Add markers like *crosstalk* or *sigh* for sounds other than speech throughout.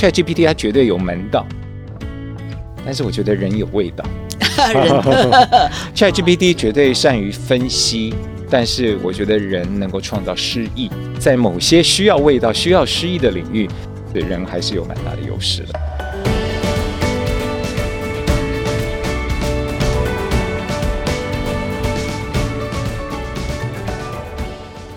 ChatGPT 它绝对有门道，但是我觉得人有味道。*laughs* *laughs* ChatGPT 绝对善于分析，但是我觉得人能够创造诗意，在某些需要味道、需要诗意的领域，对人还是有蛮大的优势的。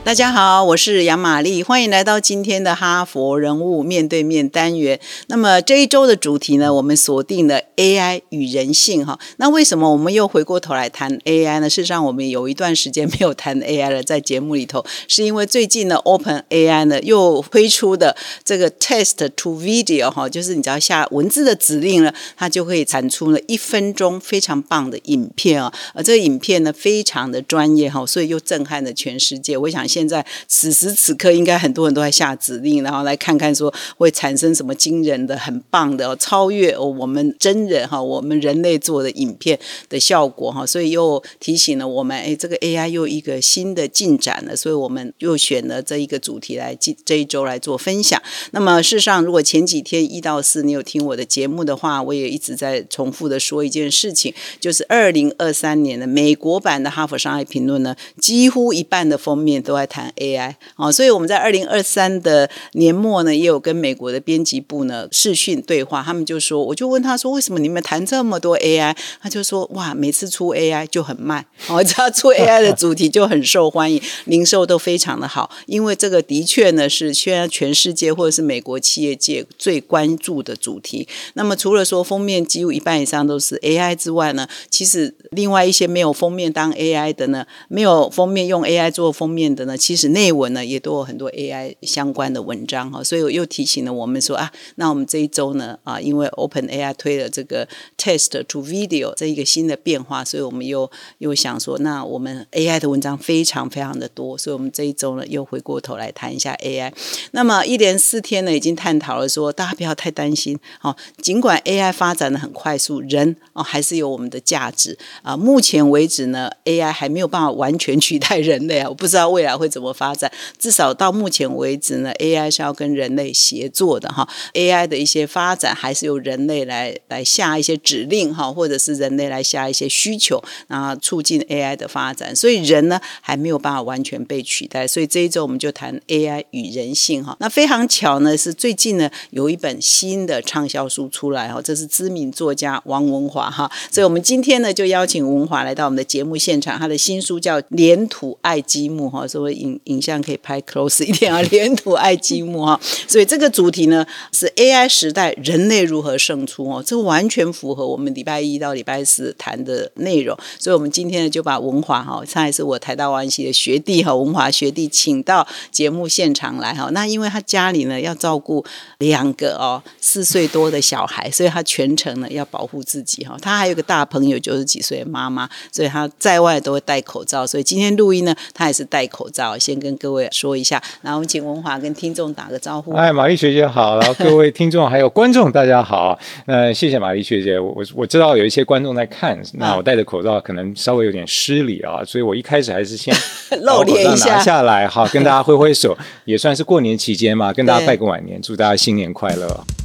大家好，我是杨玛丽，欢迎来到今天的哈佛人物面对面单元。那么这一周的主题呢，我们锁定了 AI 与人性哈。那为什么我们又回过头来谈 AI 呢？事实上，我们有一段时间没有谈 AI 了，在节目里头，是因为最近呢，Open AI 呢又推出的这个 Text to Video 哈，就是你只要下文字的指令呢，它就可以产出了一分钟非常棒的影片啊。而这个影片呢，非常的专业哈，所以又震撼了全世界。我想。现在此时此刻，应该很多人都在下指令，然后来看看说会产生什么惊人的、很棒的、超越我们真人哈，我们人类做的影片的效果哈。所以又提醒了我们，哎，这个 AI 又一个新的进展了。所以我们又选了这一个主题来这这一周来做分享。那么事实上，如果前几天一到四你有听我的节目的话，我也一直在重复的说一件事情，就是二零二三年的美国版的《哈佛商业评论》呢，几乎一半的封面都在。谈 AI 哦，所以我们在二零二三的年末呢，也有跟美国的编辑部呢视讯对话，他们就说，我就问他说，为什么你们谈这么多 AI？他就说，哇，每次出 AI 就很卖，哦，只要出 AI 的主题就很受欢迎，零售都非常的好，因为这个的确呢是现在全世界或者是美国企业界最关注的主题。那么除了说封面几乎一半以上都是 AI 之外呢，其实另外一些没有封面当 AI 的呢，没有封面用 AI 做封面的呢。其实内文呢也都有很多 AI 相关的文章哈，所以我又提醒了我们说啊，那我们这一周呢啊，因为 Open AI 推了这个 Text to Video 这一个新的变化，所以我们又又想说，那我们 AI 的文章非常非常的多，所以我们这一周呢又回过头来谈一下 AI。那么一连四天呢，已经探讨了说，大家不要太担心哦，尽管 AI 发展的很快速，人哦还是有我们的价值啊。目前为止呢，AI 还没有办法完全取代人类啊，我不知道未来会会。怎么发展？至少到目前为止呢，AI 是要跟人类协作的哈。AI 的一些发展还是由人类来来下一些指令哈，或者是人类来下一些需求，然后促进 AI 的发展。所以人呢还没有办法完全被取代。所以这一周我们就谈 AI 与人性哈。那非常巧呢，是最近呢有一本新的畅销书出来哈，这是知名作家王文华哈。所以我们今天呢就邀请文华来到我们的节目现场，他的新书叫《连土爱积木》哈，所以。影影像可以拍 close 一点啊，*laughs* 连土爱积木哈，所以这个主题呢是 AI 时代人类如何胜出哦，这完全符合我们礼拜一到礼拜四谈的内容，所以我们今天呢就把文华哈，他也是我台大湾系的学弟哈，文华学弟请到节目现场来哈，那因为他家里呢要照顾两个哦四岁多的小孩，所以他全程呢要保护自己哈，他还有个大朋友九十几岁的妈妈，所以他在外都会戴口罩，所以今天录音呢他也是戴口罩。好，先跟各位说一下，然后我们请文华跟听众打个招呼。哎，玛丽学姐好，然后各位听众还有观众大家好。那，谢谢玛丽学姐，我我知道有一些观众在看，那我戴着口罩可能稍微有点失礼啊，所以我一开始还是先 *laughs* 露脸一下，拿下来哈，跟大家挥挥手，*laughs* 也算是过年期间嘛，跟大家拜个晚年，祝大家新年快乐。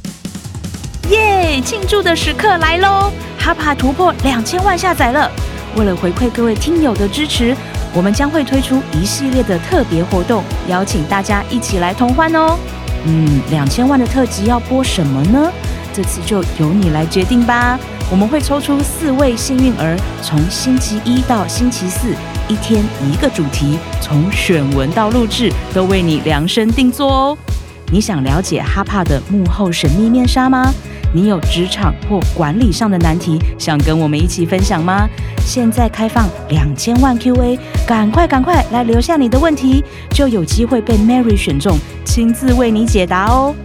耶，庆祝的时刻来喽！哈帕突破两千万下载了，为了回馈各位听友的支持。我们将会推出一系列的特别活动，邀请大家一起来同欢哦。嗯，两千万的特辑要播什么呢？这次就由你来决定吧。我们会抽出四位幸运儿，从星期一到星期四，一天一个主题，从选文到录制都为你量身定做哦。你想了解哈帕的幕后神秘面纱吗？你有职场或管理上的难题，想跟我们一起分享吗？现在开放两千万 Q&A，赶快赶快来留下你的问题，就有机会被 Mary 选中，亲自为你解答哦。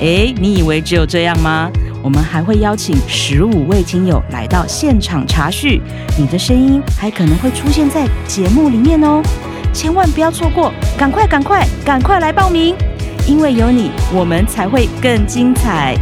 诶，你以为只有这样吗？我们还会邀请十五位听友来到现场查叙，你的声音还可能会出现在节目里面哦。千万不要错过，赶快赶快赶快来报名，因为有你，我们才会更精彩。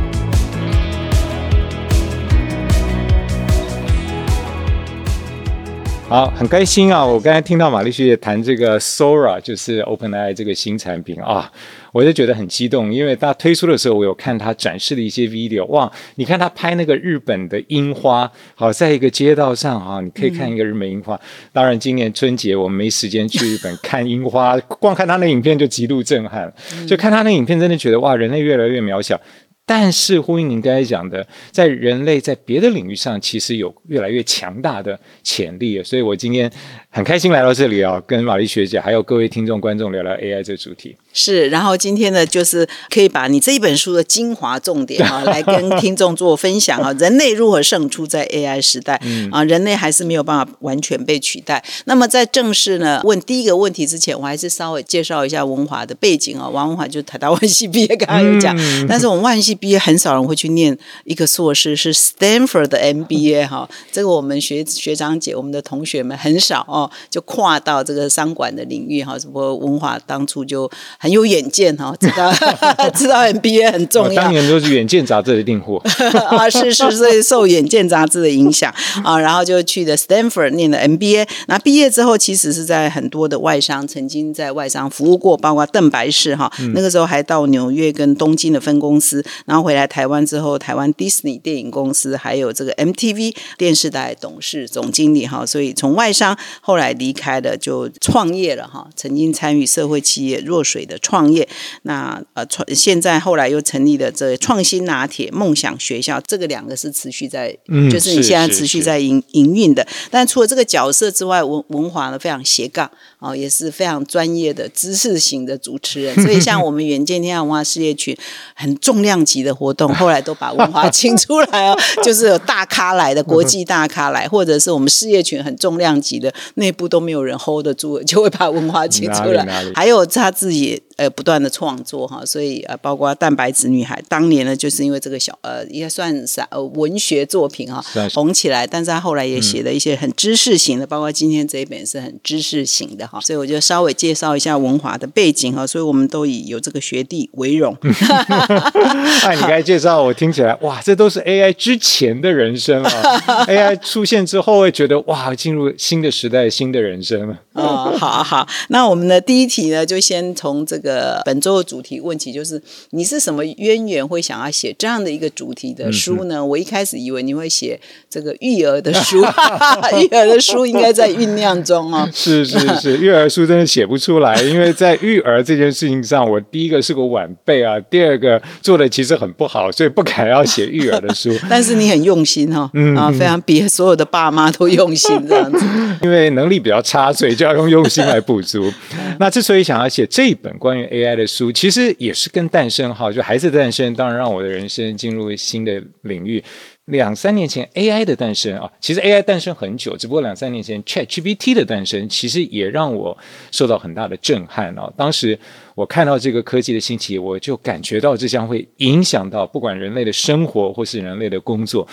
好，很开心啊！我刚才听到玛丽学姐谈这个 Sora，就是 OpenAI 这个新产品啊，我就觉得很激动，因为它推出的时候，我有看它展示的一些 video，哇！你看它拍那个日本的樱花，好，在一个街道上啊，你可以看一个日本樱花。当然，今年春节我们没时间去日本看樱花，*laughs* 光看它那影片就极度震撼，就看它那影片真的觉得哇，人类越来越渺小。但是呼应您刚才讲的，在人类在别的领域上，其实有越来越强大的潜力。所以我今天很开心来到这里啊，跟玛丽学姐还有各位听众观众聊聊 AI 这个主题。是，然后今天呢，就是可以把你这一本书的精华重点啊，*laughs* 来跟听众做分享啊。人类如何胜出在 AI 时代嗯啊？人类还是没有办法完全被取代。那么在正式呢问第一个问题之前，我还是稍微介绍一下文华的背景啊。王文华就是台大万系毕业，刚刚有讲，但是我们万系毕业很少人会去念一个硕士，是 Stanford 的 MBA 哈。这个我们学学长姐、我们的同学们很少哦，就跨到这个商管的领域哈。不过文华当初就很。有远见哈，知道 *laughs* 知道 MBA 很重要。当年都是《远见》杂志的订货 *laughs* 啊，是是，所以受《远见》杂志的影响 *laughs* 啊，然后就去的 Stanford 念的 MBA。那毕业之后，其实是在很多的外商，曾经在外商服务过，包括邓白氏哈，那个时候还到纽约跟东京的分公司，然后回来台湾之后，台湾 Disney 电影公司还有这个 MTV 电视台董事总经理哈，所以从外商后来离开了，就创业了哈，曾经参与社会企业弱水的。创业，那呃创现在后来又成立了这创新拿铁梦想学校，这个两个是持续在，就是你现在持续在营营运的。但除了这个角色之外，文文华呢非常斜杠哦，也是非常专业的知识型的主持人。所以像我们远见天下文化事业群很重量级的活动，后来都把文化请出来哦，就是有大咖来的国际大咖来，或者是我们事业群很重量级的内部都没有人 hold 得住，就会把文化请出来。还有他自己。呃，不断的创作哈，所以呃，包括蛋白质女孩，当年呢，就是因为这个小呃，应该算是呃文学作品哈，红起来。但是他后来也写了一些很知识型的，包括今天这一本是很知识型的哈。所以我就稍微介绍一下文华的背景哈。所以我们都以有这个学弟为荣。那 *laughs* 你刚才介绍，我听起来哇，这都是 AI 之前的人生啊。*laughs* AI 出现之后，会觉得哇，进入新的时代，新的人生了。哦，好好，那我们的第一题呢，就先从这个。呃，本周的主题问题就是，你是什么渊源会想要写这样的一个主题的书呢？我一开始以为你会写这个育儿的书，*laughs* 育儿的书应该在酝酿中哦。是是是，育儿书真的写不出来，因为在育儿这件事情上，我第一个是个晚辈啊，第二个做的其实很不好，所以不敢要写育儿的书。*laughs* 但是你很用心哈，啊，非常比所有的爸妈都用心这样子。*laughs* 因为能力比较差，所以就要用用心来补足。那之所以想要写这一本关于 AI 的书其实也是跟诞生哈，就孩子诞生，当然让我的人生进入新的领域。两三年前 AI 的诞生啊，其实 AI 诞生很久，只不过两三年前 ChatGPT 的诞生，其实也让我受到很大的震撼啊。当时我看到这个科技的兴起，我就感觉到这将会影响到不管人类的生活或是人类的工作。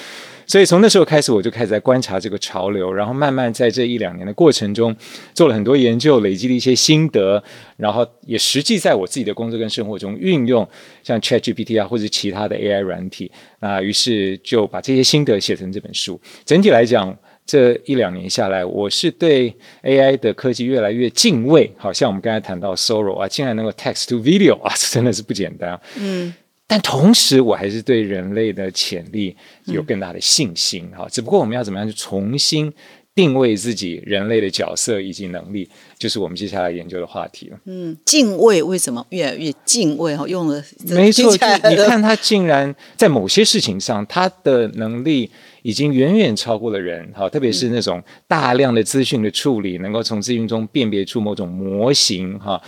所以从那时候开始，我就开始在观察这个潮流，然后慢慢在这一两年的过程中，做了很多研究，累积了一些心得，然后也实际在我自己的工作跟生活中运用，像 ChatGPT 啊，或者其他的 AI 软体啊，于是就把这些心得写成这本书。整体来讲，这一两年下来，我是对 AI 的科技越来越敬畏。好像我们刚才谈到 Sora 啊，竟然能够 Text to Video 啊，这真的是不简单。嗯。但同时，我还是对人类的潜力有更大的信心哈。只不过，我们要怎么样去重新定位自己人类的角色以及能力，就是我们接下来研究的话题了。嗯，敬畏为什么越来越敬畏哈？用了没错，你看 *laughs* 他竟然在某些事情上，他的能力已经远远超过了人哈。特别是那种大量的资讯的处理，能够从资讯中辨别出某种模型哈。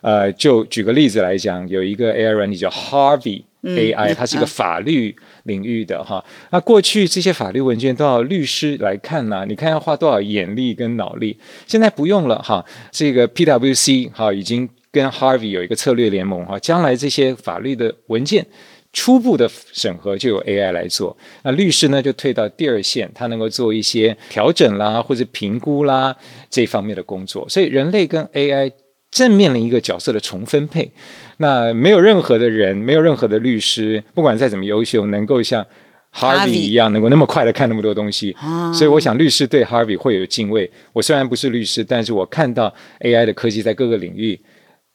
呃，就举个例子来讲，有一个 AI 软体叫 Harvey AI，它是一个法律领域的哈。那过去这些法律文件都要律师来看呢，你看要花多少眼力跟脑力，现在不用了哈。这个 PWC 哈已经跟 Harvey 有一个策略联盟哈，将来这些法律的文件初步的审核就由 AI 来做，那律师呢就退到第二线，他能够做一些调整啦或者评估啦这方面的工作，所以人类跟 AI。正面临一个角色的重分配，那没有任何的人，没有任何的律师，不管再怎么优秀，能够像 Harvey 一样，能够那么快的看那么多东西。所以我想，律师对 Harvey 会有敬畏。我虽然不是律师，但是我看到 AI 的科技在各个领域。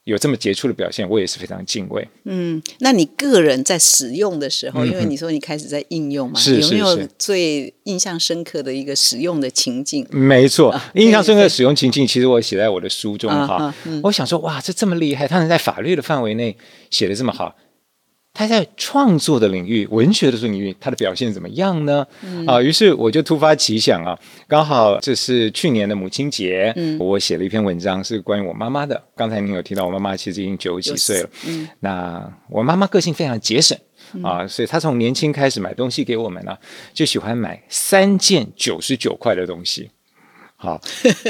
有这么杰出的表现，我也是非常敬畏。嗯，那你个人在使用的时候，因为你说你开始在应用嘛，有没有最印象深刻的一个使用的情境？没错，印象深刻的使用情境，其实我写在我的书中哈。我想说，哇，这这么厉害，他能在法律的范围内写的这么好。他在创作的领域、文学的领域，他的表现怎么样呢？啊，于是我就突发奇想啊，刚好这是去年的母亲节，我写了一篇文章，是关于我妈妈的。刚才您有提到，我妈妈其实已经九十几岁了。那我妈妈个性非常节省啊，所以她从年轻开始买东西给我们呢，就喜欢买三件九十九块的东西。好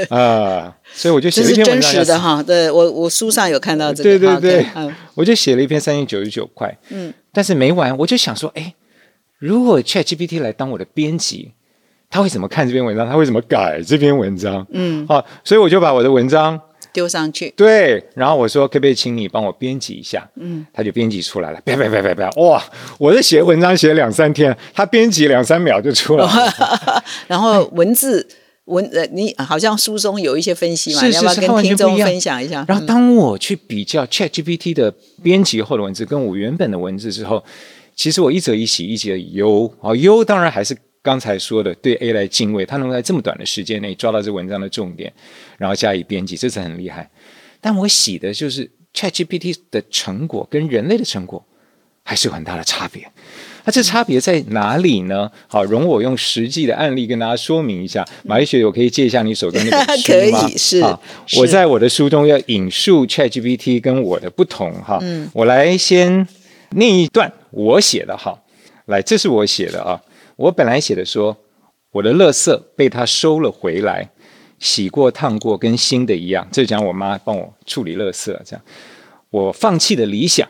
啊，所以我就写了一篇文章。真实的哈，对我我书上有看到这个。对对对，我就写了一篇三千九十九块。嗯，但是没完，我就想说，哎，如果 Chat GPT 来当我的编辑，他会怎么看这篇文章？他会怎么改这篇文章？嗯，好，所以我就把我的文章丢上去。对，然后我说，可不可以请你帮我编辑一下？嗯，他就编辑出来了。别别别别别！哇，我在写文章写两三天，他编辑两三秒就出来了。*laughs* 然后文字。文呃，你好像书中有一些分析嘛，要不要跟听众分享一下？然后当我去比较 Chat GPT 的编辑后的文字跟我原本的文字之后，其实我一则一喜，一则一忧啊。忧当然还是刚才说的对 A 来敬畏，他能在这么短的时间内抓到这文章的重点，然后加以编辑，这是很厉害。但我喜的就是 Chat GPT 的成果跟人类的成果还是有很大的差别。那这差别在哪里呢？好，容我用实际的案例跟大家说明一下。马丽雪，我可以借一下你手中那本 *laughs* 书吗？可以，是。我在我的书中要引述 ChatGPT 跟我的不同哈。嗯。我来先念一段我写的哈。来，这是我写的啊。我本来写的说，我的垃圾被他收了回来，洗过烫过，跟新的一样。这讲我妈帮我处理垃圾，这样。我放弃的理想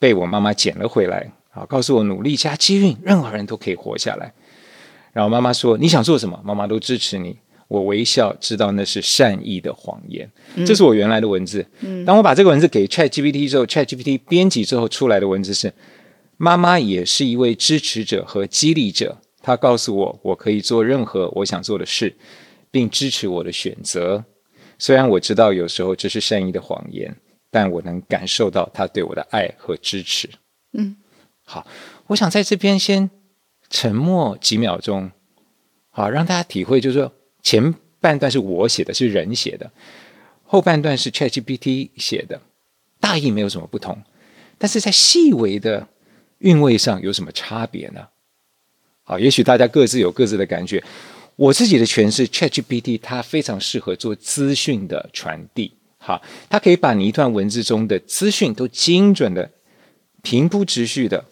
被我妈妈捡了回来。好，告诉我努力加机运，任何人都可以活下来。然后妈妈说：“你想做什么？妈妈都支持你。”我微笑，知道那是善意的谎言。这是我原来的文字。嗯当我把这个文字给 Chat GPT 之后，Chat GPT 编辑之后出来的文字是：妈妈也是一位支持者和激励者。她告诉我，我可以做任何我想做的事，并支持我的选择。虽然我知道有时候这是善意的谎言，但我能感受到她对我的爱和支持。嗯。好，我想在这边先沉默几秒钟，好让大家体会，就是说前半段是我写的，是人写的，后半段是 ChatGPT 写的，大意没有什么不同，但是在细微的韵味上有什么差别呢？好，也许大家各自有各自的感觉。我自己的诠释，ChatGPT 它非常适合做资讯的传递，好，它可以把你一段文字中的资讯都精准的平铺直叙的。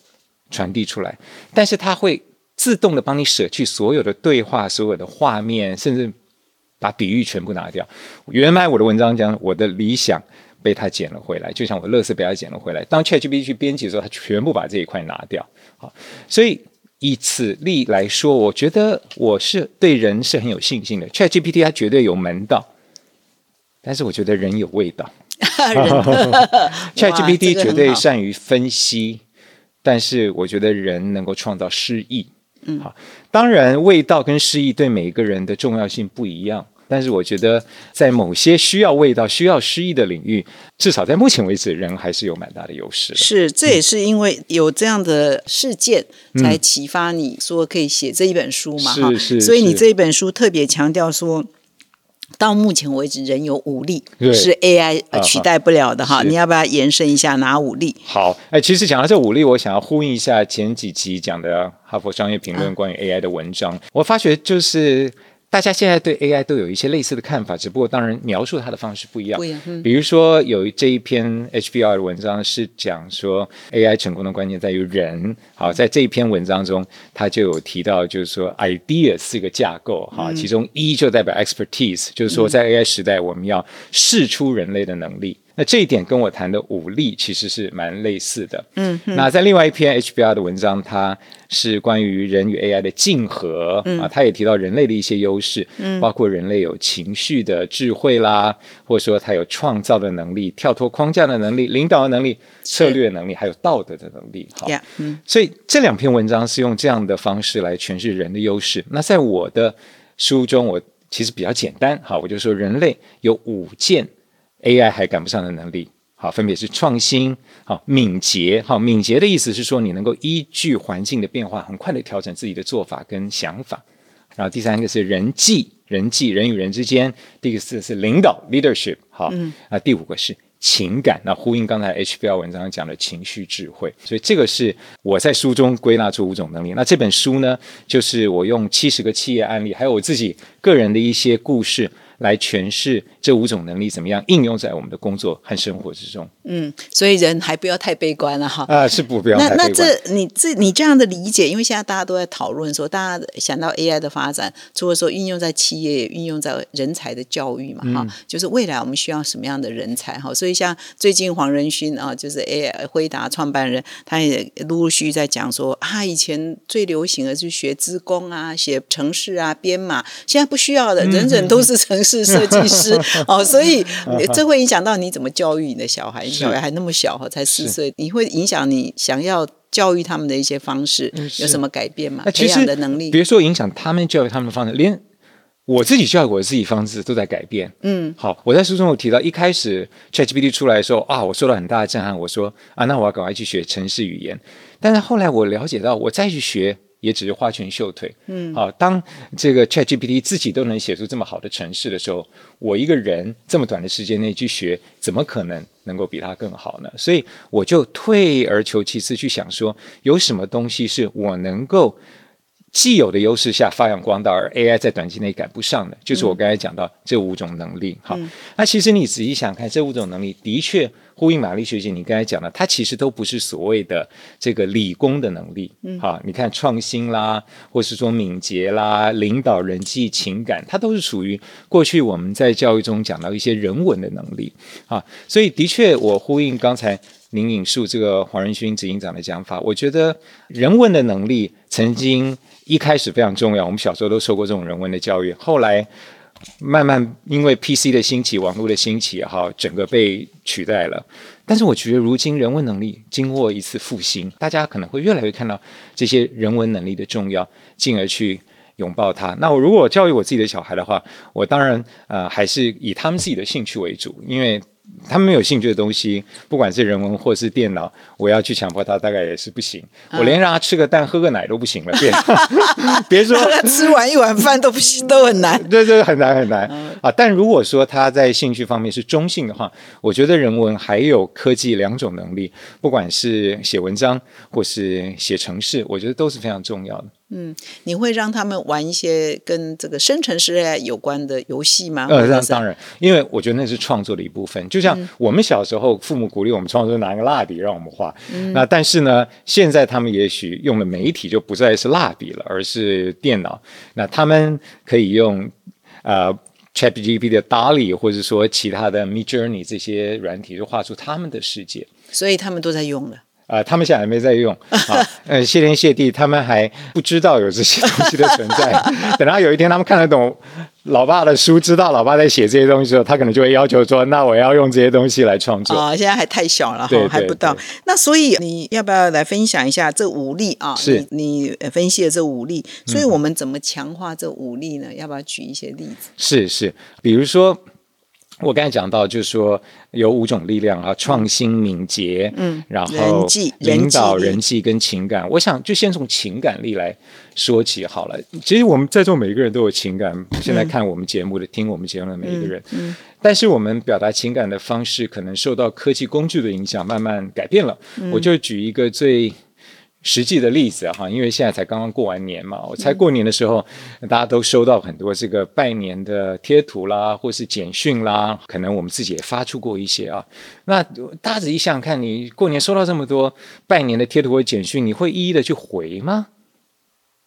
传递出来，但是它会自动的帮你舍去所有的对话、所有的画面，甚至把比喻全部拿掉。原来我的文章讲我的理想被它捡了回来，就像我乐色被它捡了回来。当 ChatGPT 去编辑的时候，它全部把这一块拿掉。好，所以以此例来说，我觉得我是对人是很有信心的。ChatGPT 它绝对有门道，但是我觉得人有味道。*laughs* *laughs* ChatGPT 绝对善于分析。但是我觉得人能够创造诗意，嗯，好，当然味道跟诗意对每一个人的重要性不一样。但是我觉得在某些需要味道、需要诗意的领域，至少在目前为止，人还是有蛮大的优势。是，这也是因为有这样的事件，才启发你说可以写这一本书嘛？是是。所以你这一本书特别强调说。到目前为止，仍有武力是 AI 取代不了的哈。你要不要延伸一下哪武力？好，哎，其实讲到这武力，我想要呼应一下前几集讲的《哈佛商业评论》关于 AI 的文章。我发觉就是。大家现在对 AI 都有一些类似的看法，只不过当然描述它的方式不一样。不一样。比如说有这一篇 HBR 的文章是讲说 AI 成功的关键在于人。好，在这一篇文章中，他就有提到，就是说 idea 是一个架构哈，其中一就代表 expertise，就是说在 AI 时代我们要试出人类的能力。那这一点跟我谈的武力其实是蛮类似的。嗯，那在另外一篇 HBR 的文章，它是关于人与 AI 的竞合、啊，它也提到人类的一些优势，嗯，包括人类有情绪的智慧啦，或者说它有创造的能力、跳脱框架的能力、领导的能力、策略能力，还有道德的能力。好嗯所以这两篇文章是用这样的方式来诠释人的优势。那在我的书中，我其实比较简单，好，我就说人类有五件 AI 还赶不上的能力。好，分别是创新、好敏捷、好敏捷的意思是说你能够依据环境的变化，很快的调整自己的做法跟想法。然后第三个是人际，人际人与人之间；第四个是领导 leadership，好，嗯啊，第五个是情感，那呼应刚才 HBL 文章讲的情绪智慧，所以这个是我在书中归纳出五种能力。那这本书呢，就是我用七十个企业案例，还有我自己个人的一些故事。来诠释这五种能力怎么样应用在我们的工作和生活之中嗯，所以人还不要太悲观了哈。啊，是不不要那那太悲观。这你这你这样的理解，因为现在大家都在讨论说，大家想到 AI 的发展，除了说运用在企业，也运用在人才的教育嘛，嗯哈、就是未来我们需要什么样的人才哈。所以像最近黄仁勋啊，就是 AI 辉达创办人，他也陆陆续续在讲说啊，以前最流行的是学资工啊，写程式啊，编码，现在不需要的，嗯人人都是程式设计师 *laughs* 哦，所以这会影响到你怎么教育你的小孩，你小孩还那么小哈，才四岁，你会影响你想要。教育他们的一些方式嗯有什么改变吗？培养的能力，别说影响他们教育他们的方式，连我自己教育我自己方式都在改变。嗯，好，我在书中有提到，一开始 ChatGPT 出来的时候啊，我受到很大的震撼。我说啊，那我要赶快去学城市语言。但是后来我了解到，我再去学也只是花拳绣腿。嗯，好，当这个 ChatGPT 自己都能写出这么好的程式的时候，我一个人这么短的时间内去学，怎么可能能够比它更好呢？所以我就退而求其次去想说，有什么东西是我能够。既有的优势下发扬光大，而 AI 在短期内赶不上的，就是我刚才讲到这五种能力。好，那其实你仔细想看，这五种能力的确呼应玛丽学姐你刚才讲的，它其实都不是所谓的这个理工的能力。嗯好，你看创新啦，或是说敏捷啦、领导、人际、情感，它都是属于过去我们在教育中讲到一些人文的能力。啊，所以的确，我呼应刚才您引述这个黄仁勋执行长的讲法，我觉得人文的能力曾经一开始非常重要，我们小时候都受过这种人文的教育，后来慢慢因为 PC 的兴起、网络的兴起，也好，整个被取代了。但是我觉得，如今人文能力经过一次复兴，大家可能会越来越看到这些人文能力的重要，进而去拥抱它。那我如果教育我自己的小孩的话，我当然呃还是以他们自己的兴趣为主，因为他们没有兴趣的东西，不管是人文或是电脑，我要去强迫他，大概也是不行。我连让他吃个蛋、喝个奶都不行了，*laughs* 别 *laughs* 别说吃完一碗饭都不行，都很难。*laughs* 对对，很难很难、啊。但如果说他在兴趣方面是中性的话，我觉得人文还有科技两种能力，不管是写文章或是写程式，我觉得都是非常重要的。你会让他们玩一些跟这个生成式 AI 有关的游戏吗？呃，那当然，因为我觉得那是创作的一部分。就像我们小时候，父母鼓励我们创作，拿一个蜡笔让我们画。那但是呢，现在他们也许用的媒体就不再是蜡笔了，而是电脑。那他们可以用呃 ChatGPT 的 DALL-E，或者说其他的 Mid Journey 这些软体，就画出他们的世界。所以他们都在用了。啊、他们现在还没在用啊，*laughs* 呃，谢天谢地，他们还不知道有这些东西的存在。*laughs* 等到有一天他们看得懂老爸的书，知道老爸在写这些东西的时候，他可能就会要求说：“那我要用这些东西来创作。啊、现在还太小了对哈，还不到。那所以你要不要来分享一下这五力啊？是嗯你分析的这五力，所以我们怎么强化这五力呢？要不要举一些例子？是是，比如说我刚才讲到，就是说有五种力量啊，创新、敏捷，嗯，然后领导、人际跟情感。我想就先从情感力来说起好了。其实我们在座每一个人都有情感，现在看我们节目的、听我们节目的每一个人，嗯，但是我们表达情感的方式可能受到科技工具的影响，慢慢改变了。我就举一个最。实际的例子啊哈，因为现在才刚刚过完年嘛，我猜过年的时候，大家都收到很多这个拜年的贴图啦，或是简讯啦，可能我们自己也发出过一些啊。那大家仔细想想看，你过年收到这么多拜年的贴图或简讯，你会一一的去回吗？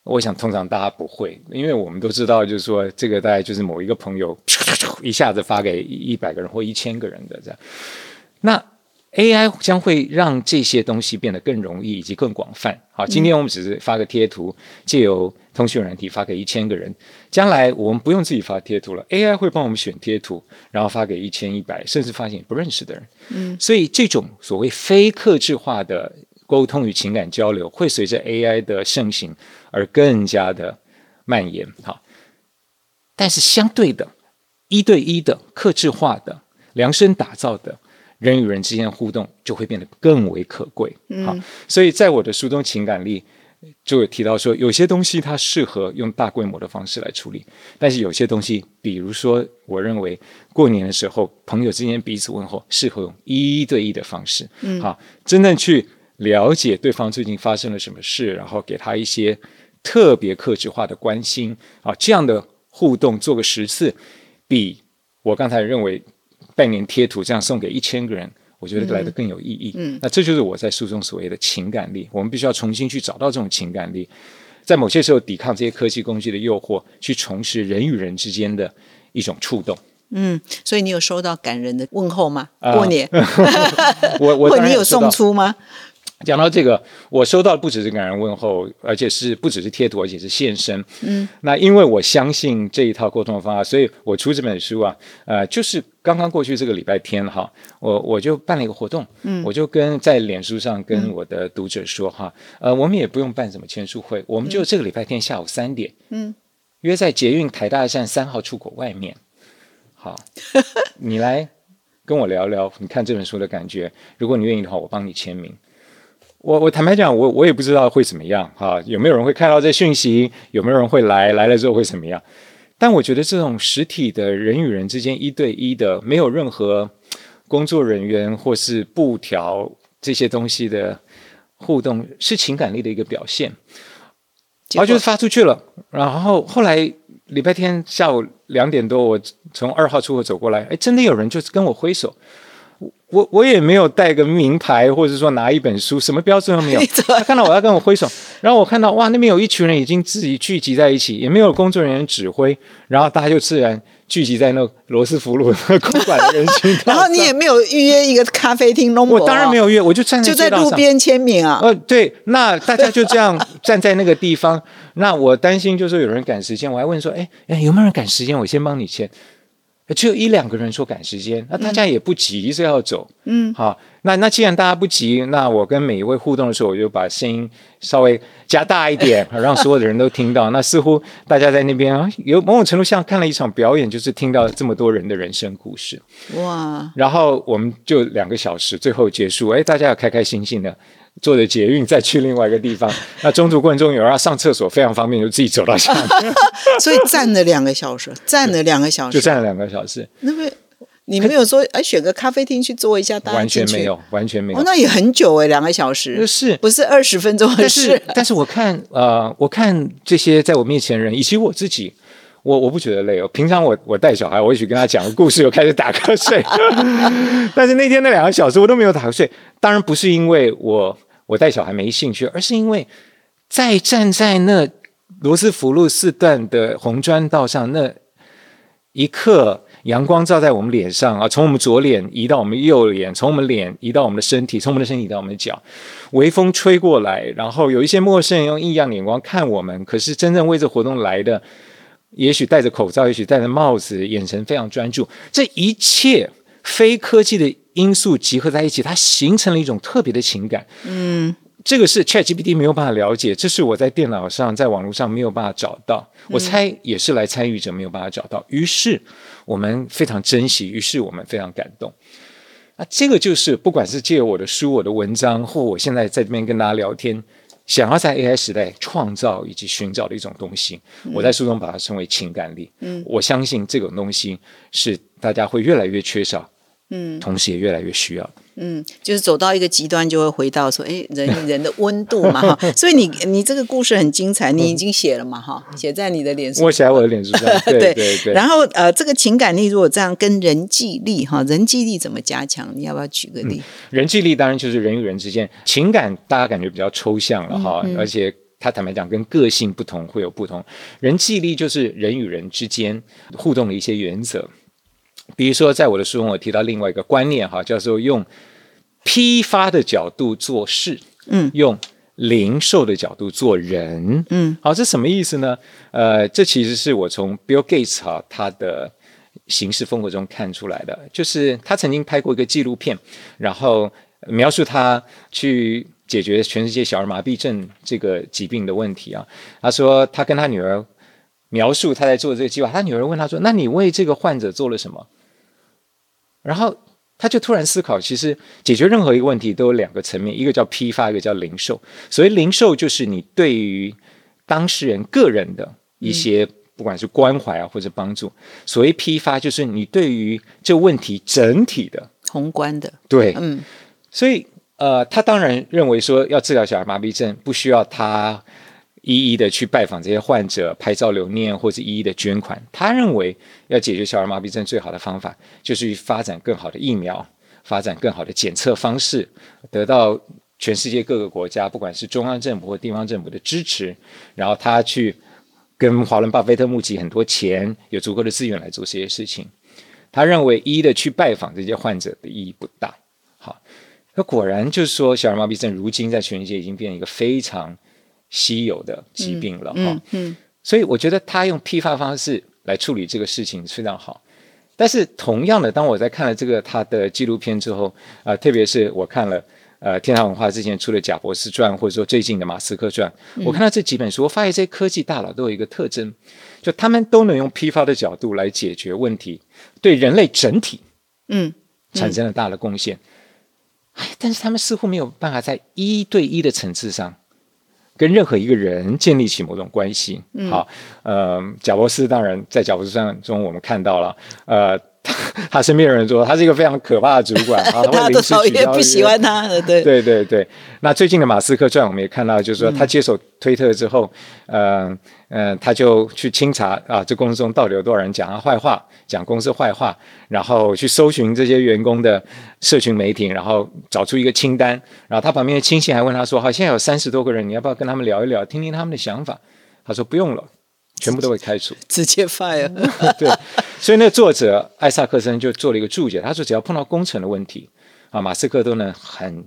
我想通常大家不会，因为我们都知道，就是说这个大概就是某一个朋友一下子发给一百个人或一千个人的这样。那 AI 将会让这些东西变得更容易以及更广泛。好，今天我们只是发个贴图，借由通讯软体发给一千个人，将来我们不用自己发贴图了，AI 会帮我们选贴图，然后发给一千一百，甚至发现不认识的人。嗯，所以这种所谓非克制化的沟通与情感交流，会随着 AI 的盛行而更加的蔓延。好，但是相对的，一对一的克制化的量身打造的。人与人之间的互动就会变得更为可贵。好，所以在我的书中，情感力就有提到说，有些东西它适合用大规模的方式来处理，但是有些东西，比如说，我认为过年的时候朋友之间彼此问候，适合用一对一的方式。嗯，好，真正去了解对方最近发生了什么事，然后给他一些特别克制化的关心。啊，这样的互动做个十次，比我刚才认为。拜年贴图这样送给一千个人，我觉得来的更有意义。嗯，那这就是我在书中所谓的情感力。我们必须要重新去找到这种情感力，在某些时候抵抗这些科技工具的诱惑，去重拾人与人之间的一种触动。嗯，所以你有收到感人的问候吗？过年，*laughs* 我我你有送出吗？讲到这个，我收到不只是感人问候，而且是不只是贴图，而且是现身。嗯，那因为我相信这一套沟通的方法，所以我出这本书啊，呃，就是刚刚过去这个礼拜天哈，我我就办了一个活动，嗯，我就跟在脸书上跟我的读者说哈，呃，我们也不用办什么签书会，我们就这个礼拜天下午三点，嗯，约在捷运台大站三号出口外面，好，*laughs* 你来跟我聊聊，你看这本书的感觉，如果你愿意的话，我帮你签名。我我坦白讲，我我也不知道会怎么样哈，有没有人会看到这讯息？有没有人会来？来了之后会怎么样？但我觉得这种实体的人与人之间一对一的，没有任何工作人员或是布条这些东西的互动，是情感力的一个表现。然后就是发出去了，然后后来礼拜天下午两点多，我从二号出口走过来，哎，真的有人就是跟我挥手。我我也没有带个名牌，或者说拿一本书，什么标志都没有。*laughs* 他看到我要跟我挥手，然后我看到哇，那边有一群人已经自己聚集在一起，也没有工作人员指挥，然后大家就自然聚集在那罗斯福路公馆的人群。*laughs* 然后你也没有预约一个咖啡厅，我当然没有约，我就站在 *laughs* 就在路边签名啊。呃，对，那大家就这样站在那个地方，那我担心就是有人赶时间，我还问说，哎哎，有没有人赶时间？我先帮你签。只有一两个人说赶时间，那大家也不急着要走。嗯，好，那那既然大家不急，那我跟每一位互动的时候，我就把声音稍微加大一点，*laughs* 让所有的人都听到。那似乎大家在那边有某种程度像看了一场表演，就是听到这么多人的人生故事。哇！然后我们就两个小时，最后结束，哎，大家要开开心心的。坐着捷运再去另外一个地方，*laughs* 那中途过程中有人要上厕所，非常方便，就自己走到下面。*laughs* 所以站了两个小时，站了两个小时，就站了两个小时。那么你没有说哎，选个咖啡厅去坐一下？完全没有，完全没有。那也很久哎，两个小时是，不是二十分钟的事？但是 *laughs* 我看呃，我看这些在我面前人，以及我自己，我我不觉得累哦。平常我我带小孩，我也许跟他讲个故事，又开始打瞌睡。但是那天那两个小时，我都没有打瞌睡。当然不是因为我。我带小孩没兴趣，而是因为在站在那罗斯福路四段的红砖道上那一刻，阳光照在我们脸上啊，从我们左脸移到我们右脸，从我们脸移到我们的身体，从我们的身体到我们的脚，微风吹过来，然后有一些陌生人用异样眼光看我们，可是真正为这活动来的，也许戴着口罩，也许戴着帽子，眼神非常专注，这一切非科技的。因素集合在一起，它形成了一种特别的情感。嗯，这个是 ChatGPT 没有办法了解，这是我在电脑上、在网络上没有办法找到。我猜也是来参与者没有办法找到。于是我们非常珍惜，于是我们非常感动。啊，这个就是不管是借我的书、我的文章，或我现在在这边跟大家聊天，想要在 AI 时代创造以及寻找的一种东西。我在书中把它称为情感力。嗯，我相信这种东西是大家会越来越缺少。嗯，同时也越来越需要。嗯，就是走到一个极端，就会回到说，哎，人 *laughs* 人的温度嘛，哈。所以你你这个故事很精彩，你已经写了嘛，哈，写在你的脸书。我写在我的脸书上。*laughs* 对对对。然后呃，这个情感力如果这样跟人际力哈，人际力怎么加强？你要不要举个例？人际力当然就是人与人之间情感，大家感觉比较抽象了哈，而且他坦白讲，跟个性不同会有不同。人际力就是人与人之间互动的一些原则。比如说，在我的书中，我提到另外一个观念哈，叫做用批发的角度做事，嗯，用零售的角度做人，嗯，好，这什么意思呢？呃，这其实是我从 Bill Gates 哈他的行事风格中看出来的，就是他曾经拍过一个纪录片，然后描述他去解决全世界小儿麻痹症这个疾病的问题啊。他说他跟他女儿描述他在做这个计划，他女儿问他说：“那你为这个患者做了什么？”然后他就突然思考，其实解决任何一个问题都有两个层面，一个叫批发，一个叫零售。所谓零售，就是你对于当事人个人的一些，不管是关怀啊或者帮助；所谓批发，就是你对于这个问题整体的宏观的，对。嗯所以呃，他当然认为说，要治疗小儿麻痹症，不需要他一一的去拜访这些患者，拍照留念，或者一一的捐款。他认为要解决小儿麻痹症最好的方法，就是去发展更好的疫苗，发展更好的检测方式，得到全世界各个国家，不管是中央政府或地方政府的支持，然后他去跟华伦巴菲特募集很多钱，有足够的资源来做这些事情。他认为一一的去拜访这些患者的意义不大。好，那果然就是说，小儿麻痹症如今在全世界已经变成一个非常稀有的疾病了哈。嗯嗯所以我觉得他用批发方式来处理这个事情非常好。但是同样的，当我在看了这个他的纪录片之后，呃，特别是我看了呃天堂文化之前出的《贾博士传》，或者说最近的《马斯克传》，我看到这几本书，我发现这些科技大佬都有一个特征，就他们都能用批发的角度来解决问题，对人类整体嗯产生了大的贡献。哎，但是他们似乎没有办法在一对一的层次上跟任何一个人建立起某种关系。好，呃，贾伯斯当然在贾伯斯传中我们看到了，呃，他 *laughs* 他身边的人说他是一个非常可怕的主管啊，*laughs* 他大家会临时都讨厌取消不喜欢他的，对。*laughs* 对对对，那最近的马斯克传我们也看到，就是说他接手推特之后，呃呃，他就去清查啊，这公司中到底有多少人讲他坏话，讲公司坏话，然后去搜寻这些员工的社群媒体，然后找出一个清单，然后他旁边的亲戚还问他说：“好，现在有三十多个人，你要不要跟他们聊一聊，听听他们的想法？”他说：“不用了，全部都会开除。”直接 fire，*laughs* 对，所以那个作者艾萨克森就做了一个注解，他说只要碰到工程的问题啊，马斯克都能很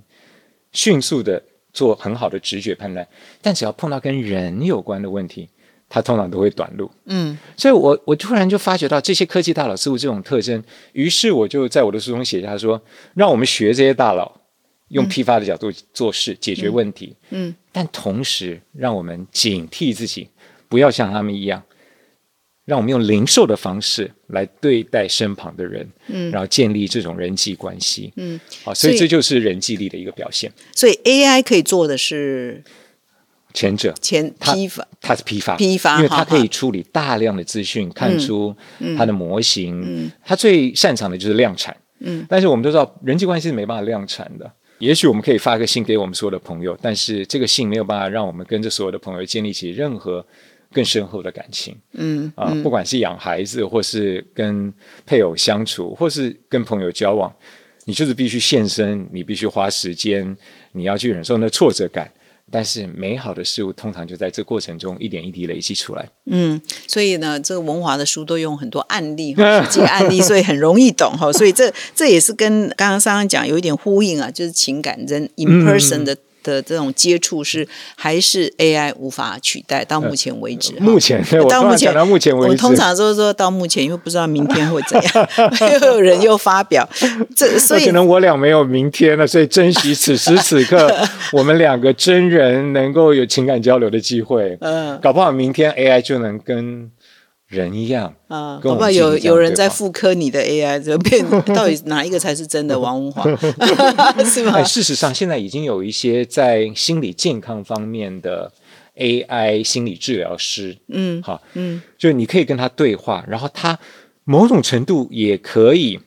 迅速的做很好的直觉判断，但只要碰到跟人有关的问题，他通常都会短路。嗯所以我我突然就发觉到这些科技大佬似乎这种特征，于是我就在我的书中写下说，让我们学这些大佬用批发的角度做事，解决问题。嗯但同时让我们警惕自己，不要像他们一样，让我们用零售的方式来对待身旁的人，嗯然后建立这种人际关系。嗯，好，所以所以这就是人际力的一个表现。所以 AI 可以做的是前者前批发，它是批发，批发因为它可以处理大量的资讯，看出它的模型。嗯它最擅长的就是量产。嗯，但是我们都知道，人际关系是没办法量产的。也许我们可以发个信给我们所有的朋友，但是这个信没有办法让我们跟这所有的朋友建立起任何更深厚的感情嗯啊、不管是养孩子，或是跟配偶相处，或是跟朋友交往，你就是必须献身，你必须花时间，你要去忍受那挫折感。但是美好的事物通常就在这过程中一点一滴累积出来。嗯，所以呢，这个文华的书都用很多案例，哈实际案例，所以很容易懂哈。所以这这也是跟刚刚刚刚讲有一点呼应啊，就是情感人 in person 的。的这种接触是还是 AI 无法取代，到目前为止。哈目前，*laughs* 到目前到目前为止，我通常都说到目前，因为不知道明天会怎样，*laughs* 又有人又发表，这 *laughs* 所以可能我俩没有明天了，所以珍惜此时此刻，我们两个真人能够有情感交流的机会。嗯搞不好明天 AI 就能跟人一样。啊，跟我们搞不好有有人在复刻你的 AI，就变到底哪一个才是真的王文华，*laughs* 是吗哎，？事实上，现在已经有一些在心理健康方面的 AI 心理治疗师，嗯好，嗯就是你可以跟他对话，然后他某种程度也可以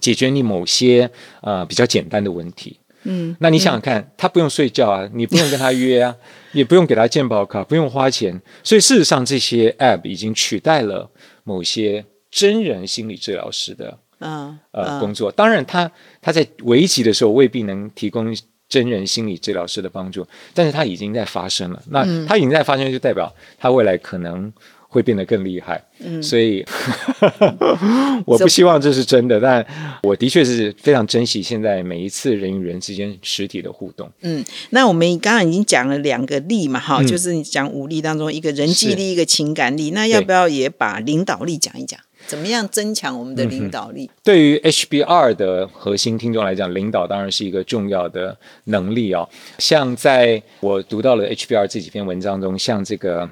解决你某些呃比较简单的问题。嗯，那你想想看，他不用睡觉啊，你不用跟他约啊，*laughs* 也不用给他健保卡，不用花钱。所以事实上，这些 App 已经取代了某些真人心理治疗师的嗯呃工作。当然他，他在危急的时候未必能提供真人心理治疗师的帮助，但是他已经在发生了。那他已经在发生，就代表他未来可能会变得更厉害。嗯，所以 *laughs* 我不希望这是真的，但我的确是非常珍惜现在每一次人与人之间实体的互动。嗯，那我们刚刚已经讲了两个力嘛，哈，就是你讲武力当中一个人际力，一个情感力，那要不要也把领导力讲一讲？怎么样增强我们的领导力？对于 HBR 的核心听众来讲，领导当然是一个重要的能力哦。像在我读到了 HBR 这几篇文章中，像这个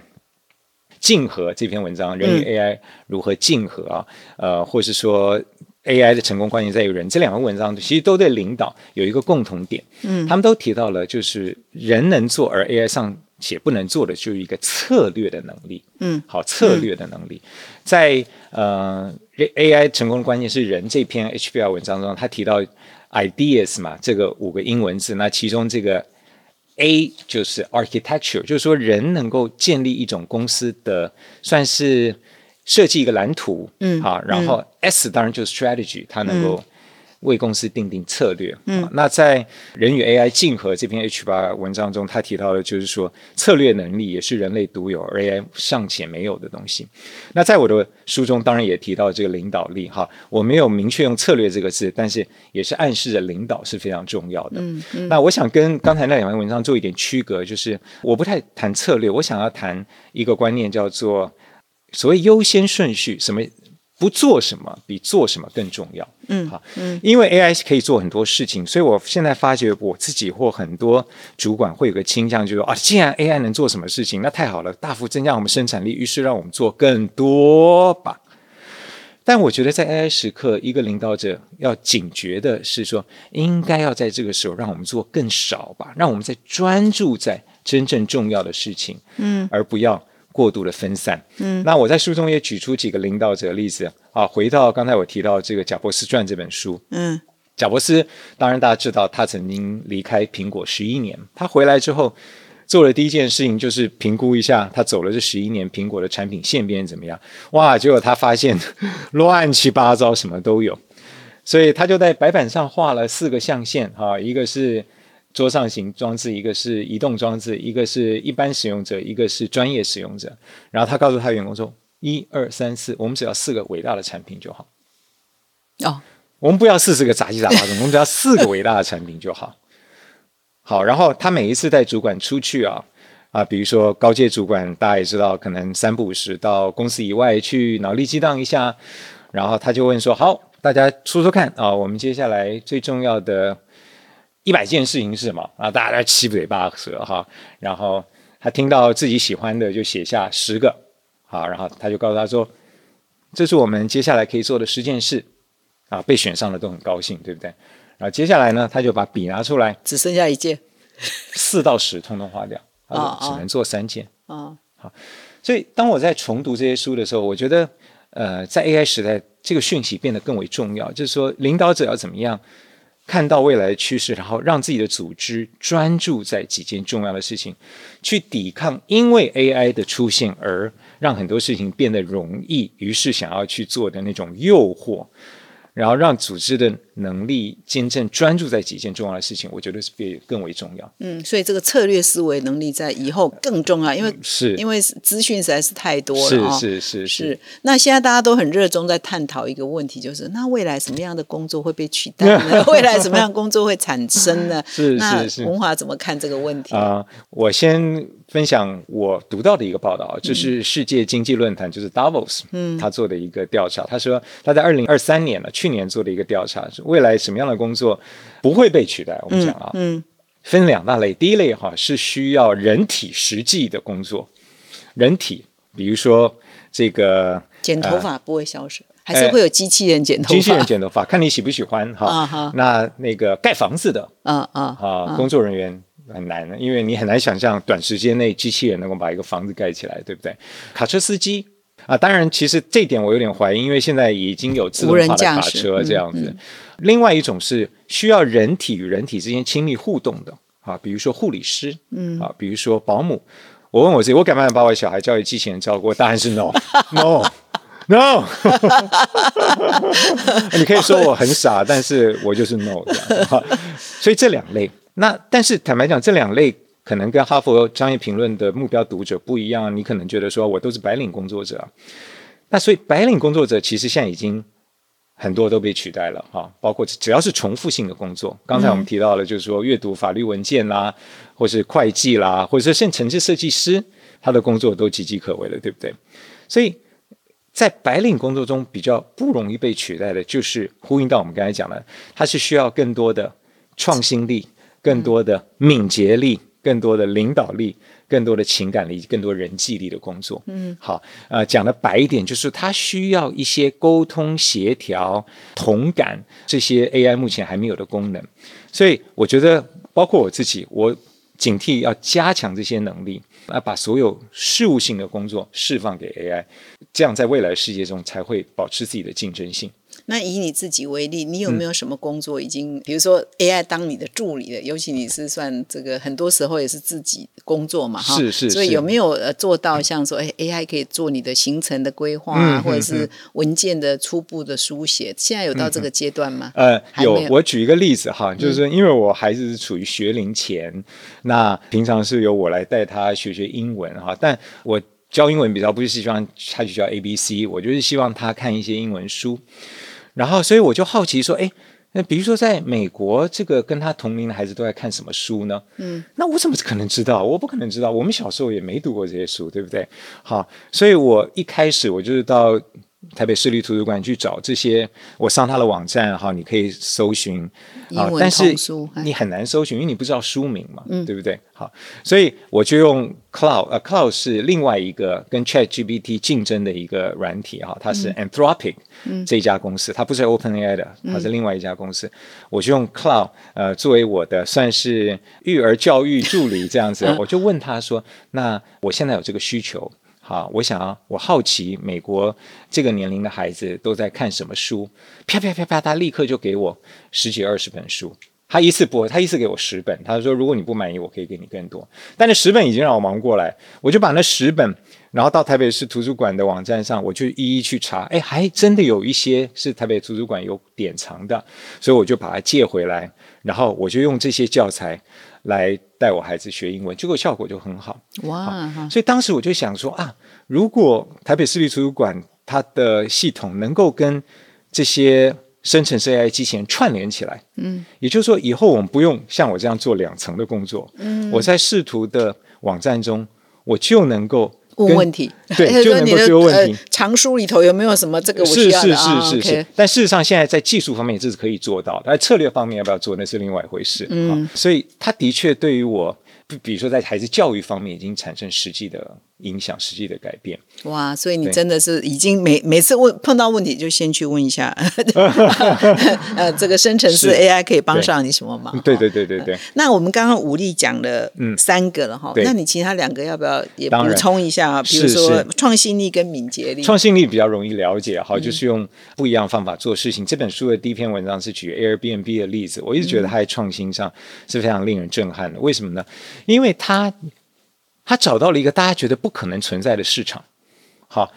竞合这篇文章，人与 AI 如何竞合啊？呃，或是说 AI 的成功关键在于人，这两个文章其实都对领导有一个共同点。嗯，他们都提到了，就是人能做，而 AI 上。且不能做的就是一个策略的能力，嗯，好策略的能力，在呃 AI 成功的关键是人这篇 HBR 文章中，他提到 ideas 嘛，这个五个英文字，那其中这个 A 就是 architecture，就是说人能够建立一种公司的，算是设计一个蓝图，嗯，好，然后 S 当然就是 strategy，它能够。为公司定定策略。嗯，那在人与 AI 竞合这篇 H 八文章中，他提到的就是说，策略能力也是人类独有，AI 尚且没有的东西。那在我的书中，当然也提到这个领导力。哈，我没有明确用策略这个字，但是也是暗示着领导是非常重要的。嗯嗯。那我想跟刚才那两篇文章做一点区隔，就是我不太谈策略，我想要谈一个观念，叫做所谓优先顺序。什么？不做什么比做什么更重要。嗯，好，嗯，因为 AI 可以做很多事情，所以我现在发觉我自己或很多主管会有个倾向，就是说啊，既然 AI 能做什么事情，那太好了，大幅增加我们生产力，于是让我们做更多吧。但我觉得在 AI 时刻，一个领导者要警觉的是说，应该要在这个时候让我们做更少吧，让我们在专注在真正重要的事情，嗯，而不要。过度的分散，嗯，那我在书中也举出几个领导者的例子啊。回到刚才我提到这个贾伯斯传这本书，嗯，贾伯斯当然大家知道，他曾经离开苹果十一年，他回来之后做的第一件事情就是评估一下他走了这十一年苹果的产品线变怎么样。哇，结果他发现乱七八糟，什么都有，所以他就在白板上画了四个象限啊，一个是。桌上型装置，一个是移动装置，一个是一般使用者，一个是专业使用者。然后他告诉他员工说：“一二三四，我们只要四个伟大的产品就好。哦，我们不要四十个杂七杂八的，我们只要四个伟大的产品就好。好，然后他每一次带主管出去啊啊，比如说高阶主管，大家也知道，可能三不五时到公司以外去脑力激荡一下，然后他就问说：好，大家说说看啊，我们接下来最重要的。”一百件事情是什么啊？大家在七嘴八舌哈，然后他听到自己喜欢的就写下十个，好，然后他就告诉他说：“这是我们接下来可以做的十件事。”啊，被选上了都很高兴，对不对？然后接下来呢，他就把笔拿出来，只剩下一件，四到十通通划掉，啊，只能做三件。啊，好，所以当我在重读这些书的时候，我觉得，呃，在 AI 时代，这个讯息变得更为重要，就是说，领导者要怎么样？看到未来的趋势，然后让自己的组织专注在几件重要的事情，去抵抗因为 AI 的出现而让很多事情变得容易，于是想要去做的那种诱惑。然后让组织的能力真正专注在几件重要的事情，我觉得是比更为重要。嗯，所以这个策略思维能力在以后更重要，因为是因为资讯实在是太多了是是是是。那现在大家都很热衷在探讨一个问题，就是那未来什么样的工作会被取代？呢？*laughs* 未来什么样工作会产生呢？是是是。文华怎么看这个问题啊？我先。分享我读到的一个报道，就是世界经济论坛，就是 Davos，嗯，他做的一个调查。他说他在二零二三年了，去年做的一个调查，是未来什么样的工作不会被取代？我们讲啊，嗯，分两大类，第一类哈是需要人体实际的工作，人体，比如说这个剪头发不会消失，还是会有机器人剪头发？机器人剪头发，看你喜不喜欢哈。那那个盖房子的，啊啊啊，工作人员。很难的，因为你很难想象短时间内机器人能够把一个房子盖起来，对不对？卡车司机啊，当然，其实这点我有点怀疑，因为现在已经有自动化的卡车这样子。另外一种是需要人体与人体之间亲密互动的啊，比如说护理师，嗯啊，比如说保姆。我问我自己，我敢不敢把我小孩交给机器人照顾？答案是 no，no，no。*laughs* *laughs* 你可以说我很傻，但是我就是 no。所以这两类。那但是坦白讲，这两类可能跟哈佛商业评论的目标读者不一样，你可能觉得说我都是白领工作者，那所以白领工作者其实现在已经很多都被取代了哈，包括只要是重复性的工作，刚才我们提到了，就是说阅读法律文件啦，或是会计啦，或者是甚至城市设计师，他的工作都岌岌可危了，对不对？所以在白领工作中比较不容易被取代的，就是呼应到我们刚才讲的，它是需要更多的创新力、更多的敏捷力。更多的领导力，更多的情感力，更多人际力的工作。嗯，好，呃，讲的白一点，就是它需要一些沟通、协调、同感这些 AI 目前还没有的功能。所以，我觉得，包括我自己，我警惕要加强这些能力，啊，把所有事务性的工作释放给 AI，这样在未来世界中才会保持自己的竞争性。那以你自己为例，你有没有什么工作已经，比如说 AI 当你的助理的？尤其你是算这个，很多时候也是自己工作嘛，哈。是是。所以有没有呃做到像说，哎，AI 可以做你的行程的规划啊，或者是文件的初步的书写？现在有到这个阶段吗？呃，有。我举一个例子哈，就是因为我孩子是处于学龄前，那平常是由我来带他学学英文哈，但我教英文比较不是希望他去教 A B C，我就是希望他看一些英文书。然后，所以我就好奇说，哎，那比如说在美国，这个跟他同龄的孩子都在看什么书呢？嗯，那我怎么可能知道？我不可能知道，我们小时候也没读过这些书，对不对？好，所以我一开始我就是到。台北市立图书馆去找这些，我上他的网站哈，你可以搜寻啊，但是你很难搜寻，因为你不知道书名嘛，对不对？好，所以我就用 Cloud，呃，Cloud 是另外一个跟 Chat GPT 竞争的一个软体哈，它是 Anthropic 这家公司，它不是 OpenAI 的，它是另外一家公司，我就用 Cloud 呃作为我的算是育儿教育助理这样子，*laughs* 我就问他说，那我现在有这个需求。好，我想啊，我好奇美国这个年龄的孩子都在看什么书？啪啪啪啪，他立刻就给我十几二十本书。他一次不，他一次给我十本。他说，如果你不满意，我可以给你更多。但那十本已经让我忙过来，我就把那十本，然后到台北市图书馆的网站上，我就一一去查。哎，还真的有一些是台北图书馆有典藏的，所以我就把它借回来，然后我就用这些教材。来带我孩子学英文，结果效果就很好。哇！所以当时我就想说啊，如果台北市立图书馆它的系统能够跟这些生成式 AI 机器人串联起来，嗯，也就是说以后我们不用像我这样做两层的工作，嗯，我在视图的网站中，我就能够。问问题，对，*laughs* 就能够丢问题。藏书里头有没有什么这个我需要的是是是是，但事实上现在在技术方面这是可以做到，但策略方面要不要做那是另外一回事。嗯，所以他的确对于我，比如说在孩子教育方面已经产生实际的。影响实际的改变哇！所以你真的是已经每每次问碰到问题就先去问一下，*laughs* 呃，这个生成式 AI 可以帮上你什么忙？对对对对对。那我们刚刚武力讲了三个了哈，那你其他两个要不要也补充一下？比如说创新力跟敏捷力。创新力比较容易了解，哈，就是用不一样方法做事情。这本书的第一篇文章是举 Airbnb 的例子，我一直觉得它在创新上是非常令人震撼的。为什么呢？因为它。他找到了一个大家觉得不可能存在的市场。好，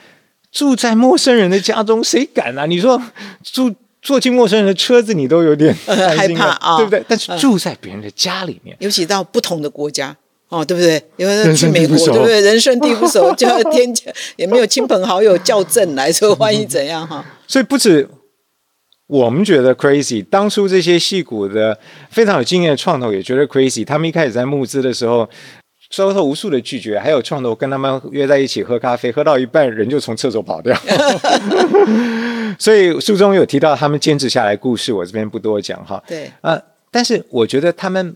住在陌生人的家中，谁敢啊？你说住坐进陌生人的车子，你都有点 *laughs* 害怕啊，对不对？但是住在别人的家里面，尤其到不同的国家，哦，对不对？因为去美国，对不对？*laughs* 人生地不熟，就要添加，也没有亲朋好友校正来说，万一怎样哈？所以不止我们觉得 crazy，当初这些戏骨的非常有经验的创投也觉得 crazy。他们一开始在募资的时候。收到无数的拒绝，还有创投跟他们约在一起喝咖啡，喝到一半人就从厕所跑掉。*laughs* 所以书中有提到他们坚持下来故事，我这边不多讲哈。对，呃，但是我觉得他们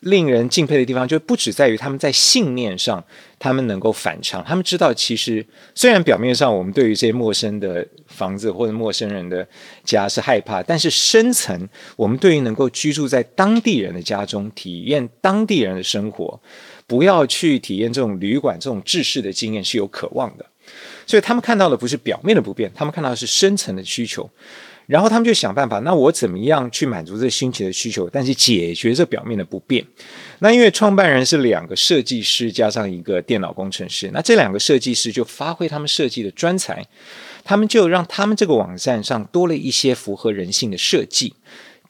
令人敬佩的地方，就不止在于他们在信念上，他们能够反常。他们知道，其实虽然表面上我们对于这些陌生的房子或者陌生人的家是害怕，但是深层我们对于能够居住在当地人的家中，体验当地人的生活。不要去体验这种旅馆这种制式的经验是有渴望的，所以他们看到的不是表面的不便，他们看到的是深层的需求，然后他们就想办法，那我怎么样去满足这新奇的需求，但是解决这表面的不便？那因为创办人是两个设计师加上一个电脑工程师，那这两个设计师就发挥他们设计的专才，他们就让他们这个网站上多了一些符合人性的设计，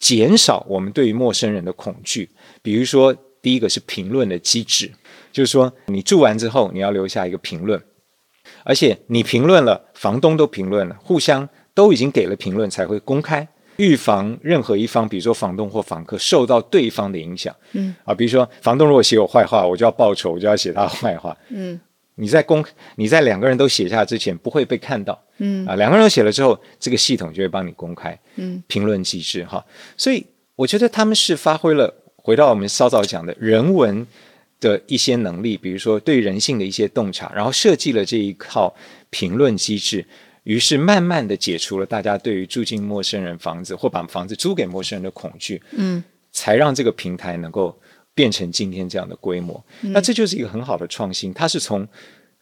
减少我们对于陌生人的恐惧，比如说。第一个是评论的机制，就是说你住完之后你要留下一个评论，而且你评论了，房东都评论了，互相都已经给了评论才会公开。预防任何一方，比如说房东或房客受到对方的影响，嗯。啊，比如说房东如果写我坏话，我就要报仇，我就要写他坏话，嗯，你在公你在两个人都写下之前不会被看到，嗯。啊，两个人都写了之后，这个系统就会帮你公开，嗯，评论机制哈，所以我觉得他们是发挥了回到我们稍早讲的人文的一些能力，比如说对人性的一些洞察，然后设计了这一套评论机制。于是慢慢的解除了大家对于住进陌生人房子或把房子租给陌生人的恐惧，嗯，才让这个平台能够变成今天这样的规模。那这就是一个很好的创新，它是从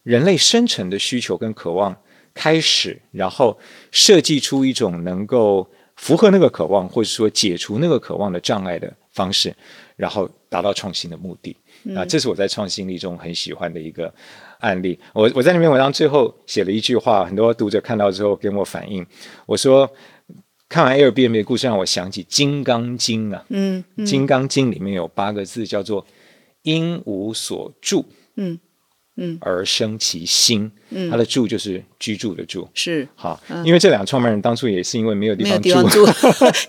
人类深层的需求跟渴望开始，然后设计出一种能够符合那个渴望，或者说解除那个渴望的障碍的方式，然后达到创新的目的。啊，这是我在创新力中很喜欢的一个。案例，我我在那篇文章最后写了一句话，很多读者看到之后跟我反映，我说看完 Airbnb 的故事，让我想起《金刚经》啊，嗯，《金刚经》里面有八个字叫做“因无所住”，嗯。嗯，而生其心，嗯，他的住就是居住的住，是。好，因为这两个创办人当初也是因为没有地方住，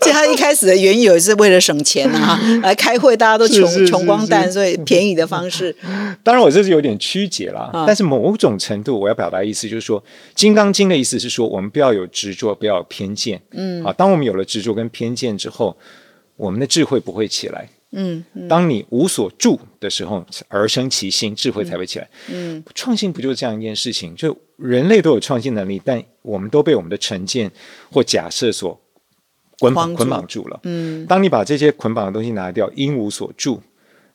其实 *laughs* 他一开始的缘由是为了省钱啊，*laughs* 来开会大家都穷穷光蛋，所以便宜的方式。*laughs* 当然我这是有点曲解了，但是某种程度我要表达意思就是说，《金刚经》的意思是说，我们不要有执着，不要有偏见，嗯，好，当我们有了执着跟偏见之后，我们的智慧不会起来。嗯，当你无所住的时候，而生其心，智慧才会起来。嗯，创新不就是这样一件事情？就人类都有创新能力，但我们都被我们的成见或假设所捆绑捆绑住了。嗯，当你把这些捆绑的东西拿掉，因无所住，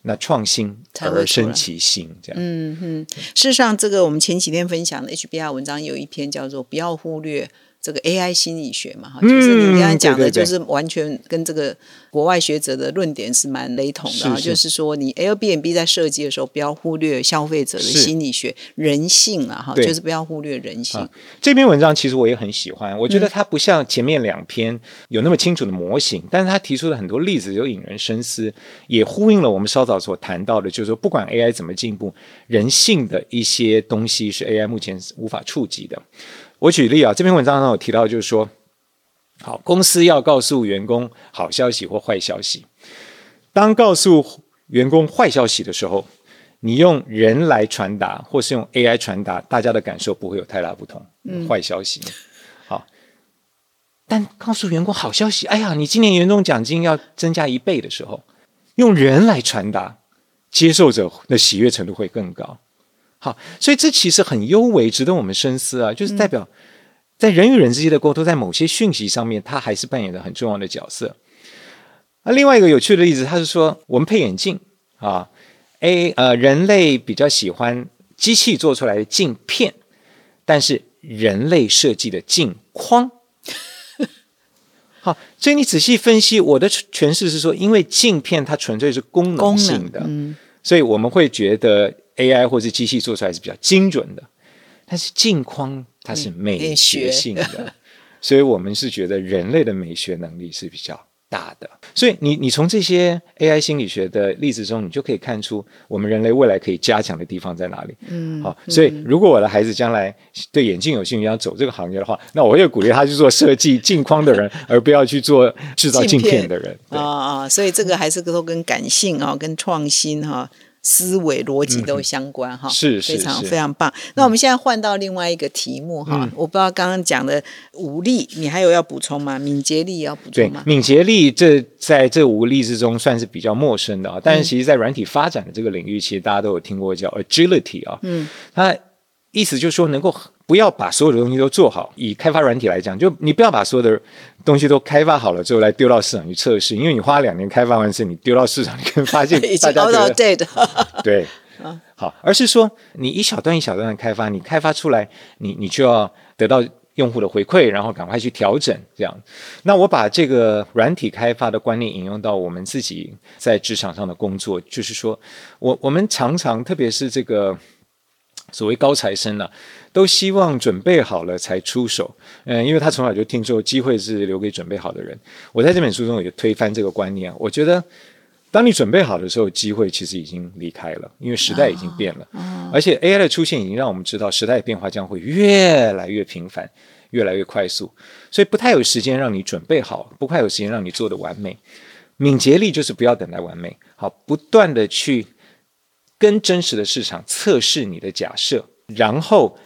那创新而生其心。这样，嗯哼。事实上，这个我们前几天分享的 HBR 文章有一篇叫做“不要忽略”。这个 AI 心理学嘛，哈，就是你刚才讲的，就是完全跟这个国外学者的论点是蛮雷同的。就是说，你 Airbnb 在设计的时候，不要忽略消费者的心理学、人性啊，哈，就是不要忽略人性。这篇文章其实我也很喜欢，我觉得它不像前面两篇有那么清楚的模型，但是它提出的很多例子就引人深思，也呼应了我们稍早所谈到的，就是说，不管 AI 怎么进步，人性的一些东西是 AI 目前无法触及的。我举例啊，这篇文章上有提到，就是说，好，公司要告诉员工好消息或坏消息。当告诉员工坏消息的时候，你用人来传达，或是用 AI 传达，大家的感受不会有太大不同。嗯坏消息，好，但告诉员工好消息，哎呀，你今年年终奖金要增加一倍的时候，用人来传达，接受者的喜悦程度会更高。好，所以这其实很优微，值得我们深思啊！就是代表在人与人之间的沟通，在某些讯息上面，它还是扮演着很重要的角色。那另外一个有趣的例子，他是说，我们配眼镜啊，A 呃，人类比较喜欢机器做出来的镜片，但是人类设计的镜框。*laughs* 好，所以你仔细分析，我的诠释是说，因为镜片它纯粹是功能性的，所以我们会觉得。AI 或者机器做出来是比较精准的，但是镜框它是美学性的，*laughs* 所以我们是觉得人类的美学能力是比较大的。所以你你从这些 AI 心理学的例子中，你就可以看出我们人类未来可以加强的地方在哪里。嗯，好，所以如果我的孩子将来对眼镜有兴趣，要走这个行业的话，那我会鼓励他去做设计镜框的人，而不要去做制造镜片的人。啊啊，所以这个还是都跟感性啊，跟创新哈。思维逻辑都相关哈，是非常非常棒。那我们现在换到另外一个题目哈，我不知道刚刚讲的武力，你还有要补充吗？敏捷力要补充吗？敏捷力这在这五个例子中算是比较陌生的啊，但是其实在软体发展的这个领域，其实大家都有听过叫 agility 啊，嗯，它意思就是说能够。不要把所有的东西都做好。以开发软体来讲，就你不要把所有的东西都开发好了之后来丢到市场去测试，因为你花两年开发完事，你丢到市场，你可以发现 *laughs* 大家觉得对，好，而是说你一小段一小段的开发，你开发出来，你你就要得到用户的回馈，然后赶快去调整。这样，那我把这个软体开发的观念引用到我们自己在职场上的工作，就是说我我们常常，特别是这个。所谓高材生呢，都希望准备好了才出手。嗯，因为他从小就听说机会是留给准备好的人。我在这本书中也推翻这个观念。我觉得当你准备好的时候，机会其实已经离开了，因为时代已经变了。而且 AI 的出现已经让我们知道，时代的变化将会越来越频繁，越来越快速，所以不太有时间让你准备好，不太有时间让你做的完美。敏捷力就是不要等待完美，好，不断的去跟真实的市场测试你的假设，然后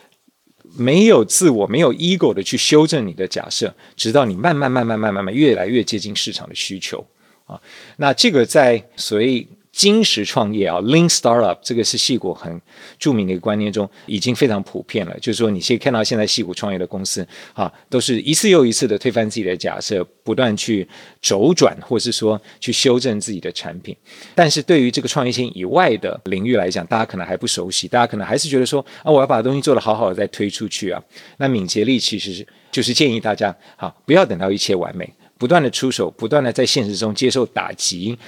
没有自我、没有 ego 的去修正你的假设，直到你慢慢、慢慢、慢慢、慢越来越接近市场的需求啊。那这个在所以金石创业啊，Lean Startup 这个是戏骨很著名的一个观念中，已经非常普遍了。就是说，你现在看到现在戏骨创业的公司啊，都是一次又一次的推翻自己的假设，不断去周转，或是说去修正自己的产品。但是对于这个创业性以外的领域来讲，大家可能还不熟悉，大家可能还是觉得说啊，我要把东西做得好好的再推出去啊。那敏捷力其实就是建议大家啊，不要等到一切完美，不断的出手，不断的在现实中接受打击。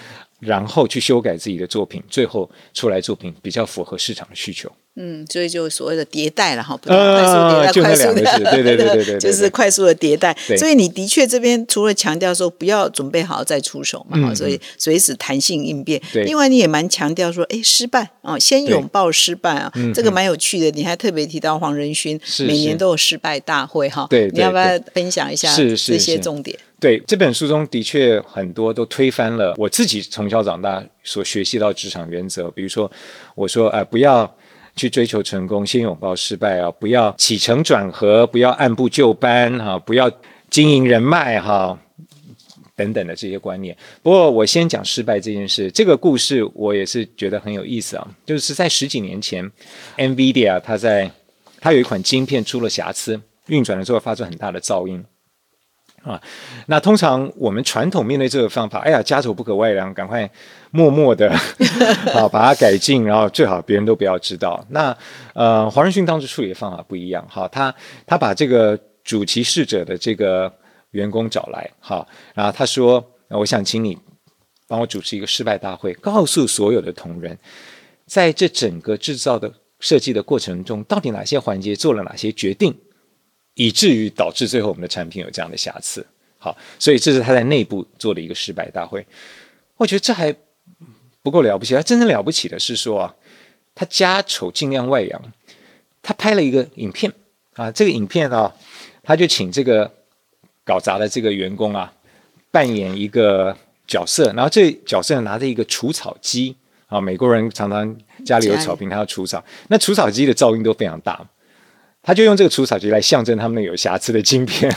然后去修改自己的作品，最后出来作品比较符合市场的需求。嗯，所以就所谓的迭代了哈，不断快速迭代，快速的，对对对对 *laughs* 对，就是快速的迭代。所以你的确这边除了强调说不要准备好再出手嘛，所以随时弹性应变。另外你也蛮强调说，哎，失败啊，先拥抱失败啊，这个蛮有趣的。你还特别提到黄仁勋每年都有失败大会哈，对，你要不要分享一下这些重点？对这本书中的确很多都推翻了我自己从小长大所学习到职场原则，比如说我说呃不要去追求成功，先拥抱失败啊，不要起承转合，不要按部就班哈，不要经营人脉哈等等的这些观念。不过我先讲失败这件事，这个故事我也是觉得很有意思啊，就是在十几年前，NVIDIA 它在它有一款晶片出了瑕疵，运转的时候发出很大的噪音。啊，那通常我们传统面对这个方法，哎呀，家丑不可外扬，赶快默默的啊 *laughs* 把它改进，然后最好别人都不要知道。那呃，黄仁勋当时处理的方法不一样，哈，他他把这个主其事者的这个员工找来，哈，然后他说，我想请你帮我主持一个失败大会，告诉所有的同仁，在这整个制造的设计的过程中，到底哪些环节做了哪些决定。以至于导致最后我们的产品有这样的瑕疵，好，所以这是他在内部做的一个失败大会。我觉得这还不够了不起，他真正了不起的是说啊，他家丑尽量外扬，他拍了一个影片啊，这个影片啊，他就请这个搞砸的这个员工啊扮演一个角色，然后这角色拿着一个除草机啊，美国人常常家里有草坪，他要除草，那除草机的噪音都非常大。他就用这个除草机来象征他们有瑕疵的晶片，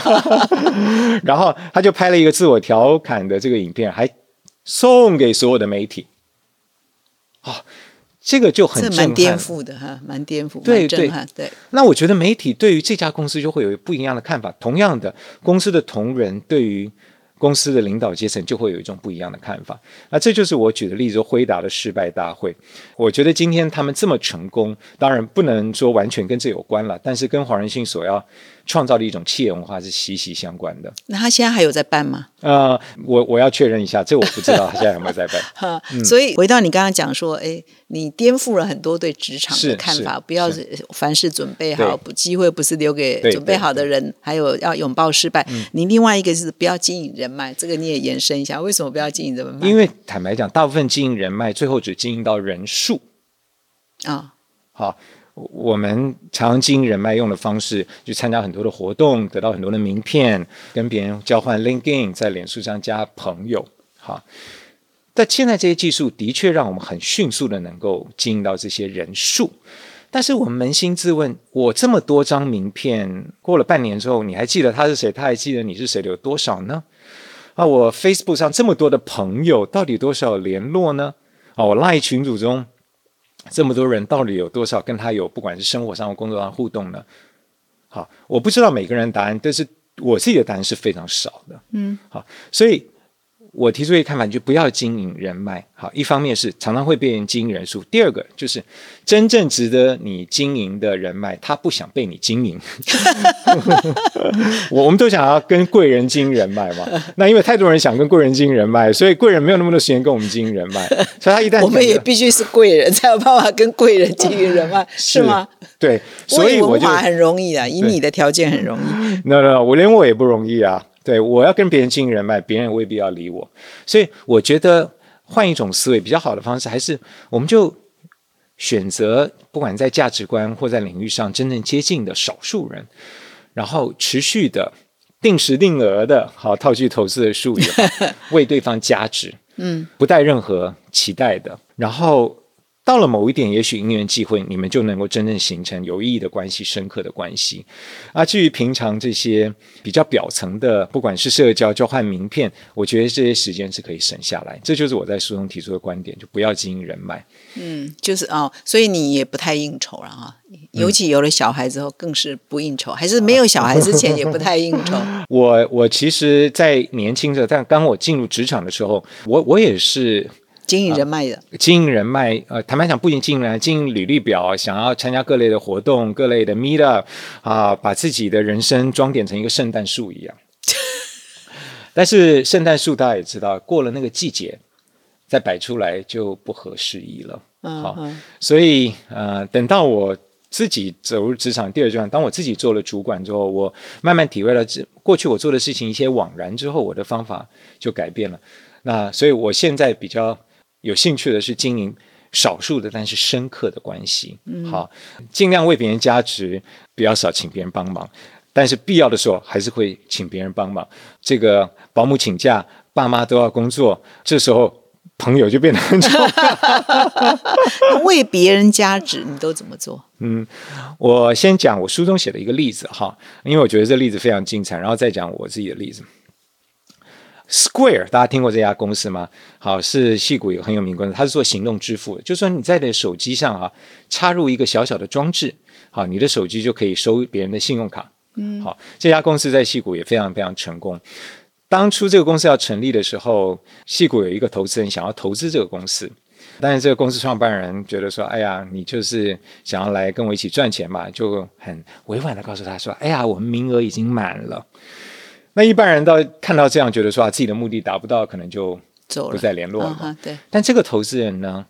*laughs* 然后他就拍了一个自我调侃的这个影片，还送给所有的媒体。啊，这个就很蛮颠覆的哈，蛮颠覆，对对对。那我觉得媒体对于这家公司就会有不一样的看法。同样的，公司的同仁对于。公司的领导阶层就会有一种不一样的看法，那这就是我举的例子，辉达的失败大会。我觉得今天他们这么成功，当然不能说完全跟这有关了，但是跟黄仁勋所要。创造的一种企业文化是息息相关的。那他现在还有在办吗？呃，我我要确认一下，这我不知道 *laughs* 他现在有没有在办。*laughs* 哈，所以回到你刚刚讲说，哎，你颠覆了很多对职场的看法，不要凡事准备好，不机会不是留给准备好的人，还有要拥抱失败。你另外一个是不要经营人脉，这个你也延伸一下，为什么不要经营人脉？因为坦白讲，大部分经营人脉，最后只经营到人数。啊，好。我们常经人脉用的方式，去参加很多的活动，得到很多的名片，跟别人交换 LinkedIn，在脸书上加朋友。好，但现在这些技术的确让我们很迅速的能够经营到这些人数。但是我们扪心自问，我这么多张名片，过了半年之后，你还记得他是谁？他还记得你是谁的有多少呢？啊，我 Facebook 上这么多的朋友，到底多少联络呢？啊，我 Line 群组中。这么多人到底有多少跟他有不管是生活上或工作上互动呢？好，我不知道每个人答案，但是我自己的答案是非常少的。嗯，好，所以。我提出一个看法，就不要经营人脉。好，一方面是常常会被人经营人数，第二个就是真正值得你经营的人脉，他不想被你经营。*laughs* 我我们都想要跟贵人经营人脉嘛，那因为太多人想跟贵人经营人脉，所以贵人没有那么多时间跟我们经营人脉。所以他一旦 *laughs* 我们也必须是贵人才有办法跟贵人经营人脉，*laughs* 是吗？对，所以我就很容易啊，以你的条件很容易。No No，我连我也不容易啊。对，我要跟别人经营人脉，别人未必要理我，所以我觉得换一种思维比较好的方式，还是我们就选择不管在价值观或在领域上真正接近的少数人，然后持续的定时定额的好套句投资的术语，*laughs* 为对方加值，嗯，不带任何期待的，然后。到了某一点，也许因缘际会，你们就能够真正形成有意义的关系、深刻的关系。啊，至于平常这些比较表层的，不管是社交、交换名片，我觉得这些时间是可以省下来。这就是我在书中提出的观点，就不要经营人脉。嗯，就是哦，所以你也不太应酬了哈。尤其有了小孩之后，更是不应酬，还是没有小孩之前也不太应酬。*laughs* 我我其实，在年轻的，但刚我进入职场的时候，我我也是。经营人脉的，经营人脉，呃，坦白讲，不仅经营人，经营履历表，想要参加各类的活动，各类的 meet up，啊，把自己的人生装点成一个圣诞树一样。*laughs* 但是圣诞树大家也知道，过了那个季节，再摆出来就不合时宜了。嗯好，所以呃，等到我自己走入职场第二阶段，当我自己做了主管之后，我慢慢体会了这过去我做的事情一些枉然之后，我的方法就改变了。那所以我现在比较。有兴趣的是经营少数的但是深刻的关系，嗯好，尽量为别人加值，比较少请别人帮忙，但是必要的时候还是会请别人帮忙。这个保姆请假，爸妈都要工作，这时候朋友就变得很重要。*laughs* 为别人加值，你都怎么做？嗯，我先讲我书中写的一个例子哈，因为我觉得这例子非常精彩，然后再讲我自己的例子。Square，大家听过这家公司吗？好，是戏谷有很有名公司，它是做行动支付的。就说你在你的手机上啊，插入一个小小的装置，好，你的手机就可以收别人的信用卡。嗯，好，这家公司在戏谷也非常非常成功。当初这个公司要成立的时候，戏谷有一个投资人想要投资这个公司，但是这个公司创办人觉得说：“哎呀，你就是想要来跟我一起赚钱嘛？”就很委婉的告诉他说：“哎呀，我们名额已经满了。”那一般人到看到这样，觉得说啊，自己的目的达不到，可能就不再联络了。对。但这个投资人呢，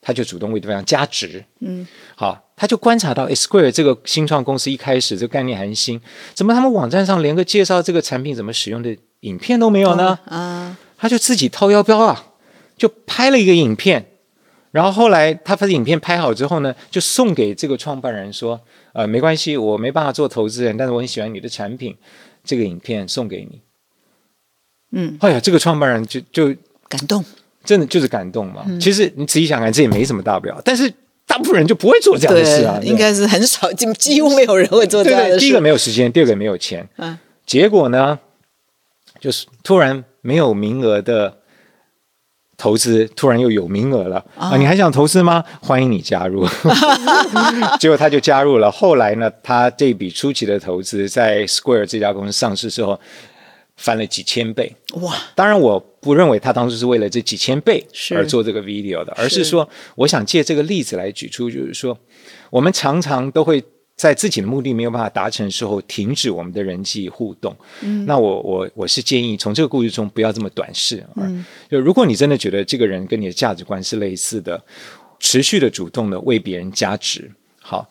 他就主动为对方加值。嗯。好，他就观察到 Square 这个新创公司一开始这个概念还新，怎么他们网站上连个介绍这个产品怎么使用的影片都没有呢？啊。他就自己掏腰包啊，就拍了一个影片，然后后来他把影片拍好之后呢，就送给这个创办人说：“呃，没关系，我没办法做投资人，但是我很喜欢你的产品。”这个影片送给你，嗯，哎呀，这个创办人就就感动，真的就是感动嘛。其实你仔细想想，这也没什么大不了。但是大部分人就不会做这样的事啊，应该是很少，几几乎没有人会做这样的事。第一个没有时间，第二个没有钱，嗯，结果呢，就是突然没有名额的。投资突然又有名额了啊！你还想投资吗？欢迎你加入。*laughs* 结果他就加入了。后来呢，他这笔初期的投资在 Square 这家公司上市之后，翻了几千倍。哇！当然，我不认为他当初是为了这几千倍而做这个 video 的，而是说，我想借这个例子来举出，就是说，我们常常都会。在自己的目的没有办法达成的时候，停止我们的人际互动。嗯，那我我我是建议从这个故事中不要这么短视。嗯，就如果你真的觉得这个人跟你的价值观是类似的，持续的主动的为别人加值。好，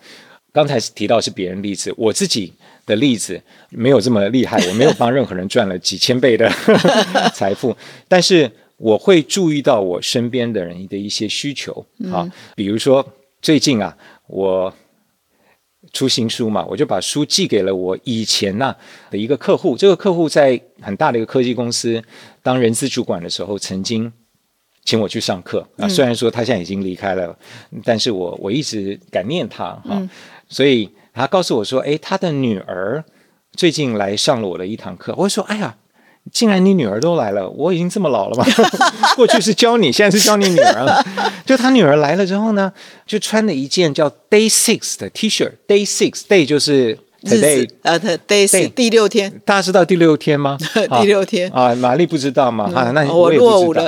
刚才提到是别人例子，我自己的例子没有这么厉害，*laughs* 我没有帮任何人赚了几千倍的 *laughs* 财富，但是我会注意到我身边的人的一些需求。好，比如说最近啊，我。出新书嘛，我就把书寄给了我以前呐的一个客户。这个客户在很大的一个科技公司当人资主管的时候，曾经请我去上课啊。虽然说他现在已经离开了，但是我我一直感念他哈。所以他告诉我说：“哎，他的女儿最近来上了我的一堂课。”我说：“哎呀。”竟然你女儿都来了，我已经这么老了吗？*laughs* *laughs* 过去是教你，现在是教你女儿了。就他女儿来了之后呢，就穿了一件叫 Day Six 的 T 恤。Day Six Day 就是 Today，呃，Day Six 第六天。大家知道第六天吗？*laughs* 第六天啊，玛丽不知道吗？啊，那我也不知道。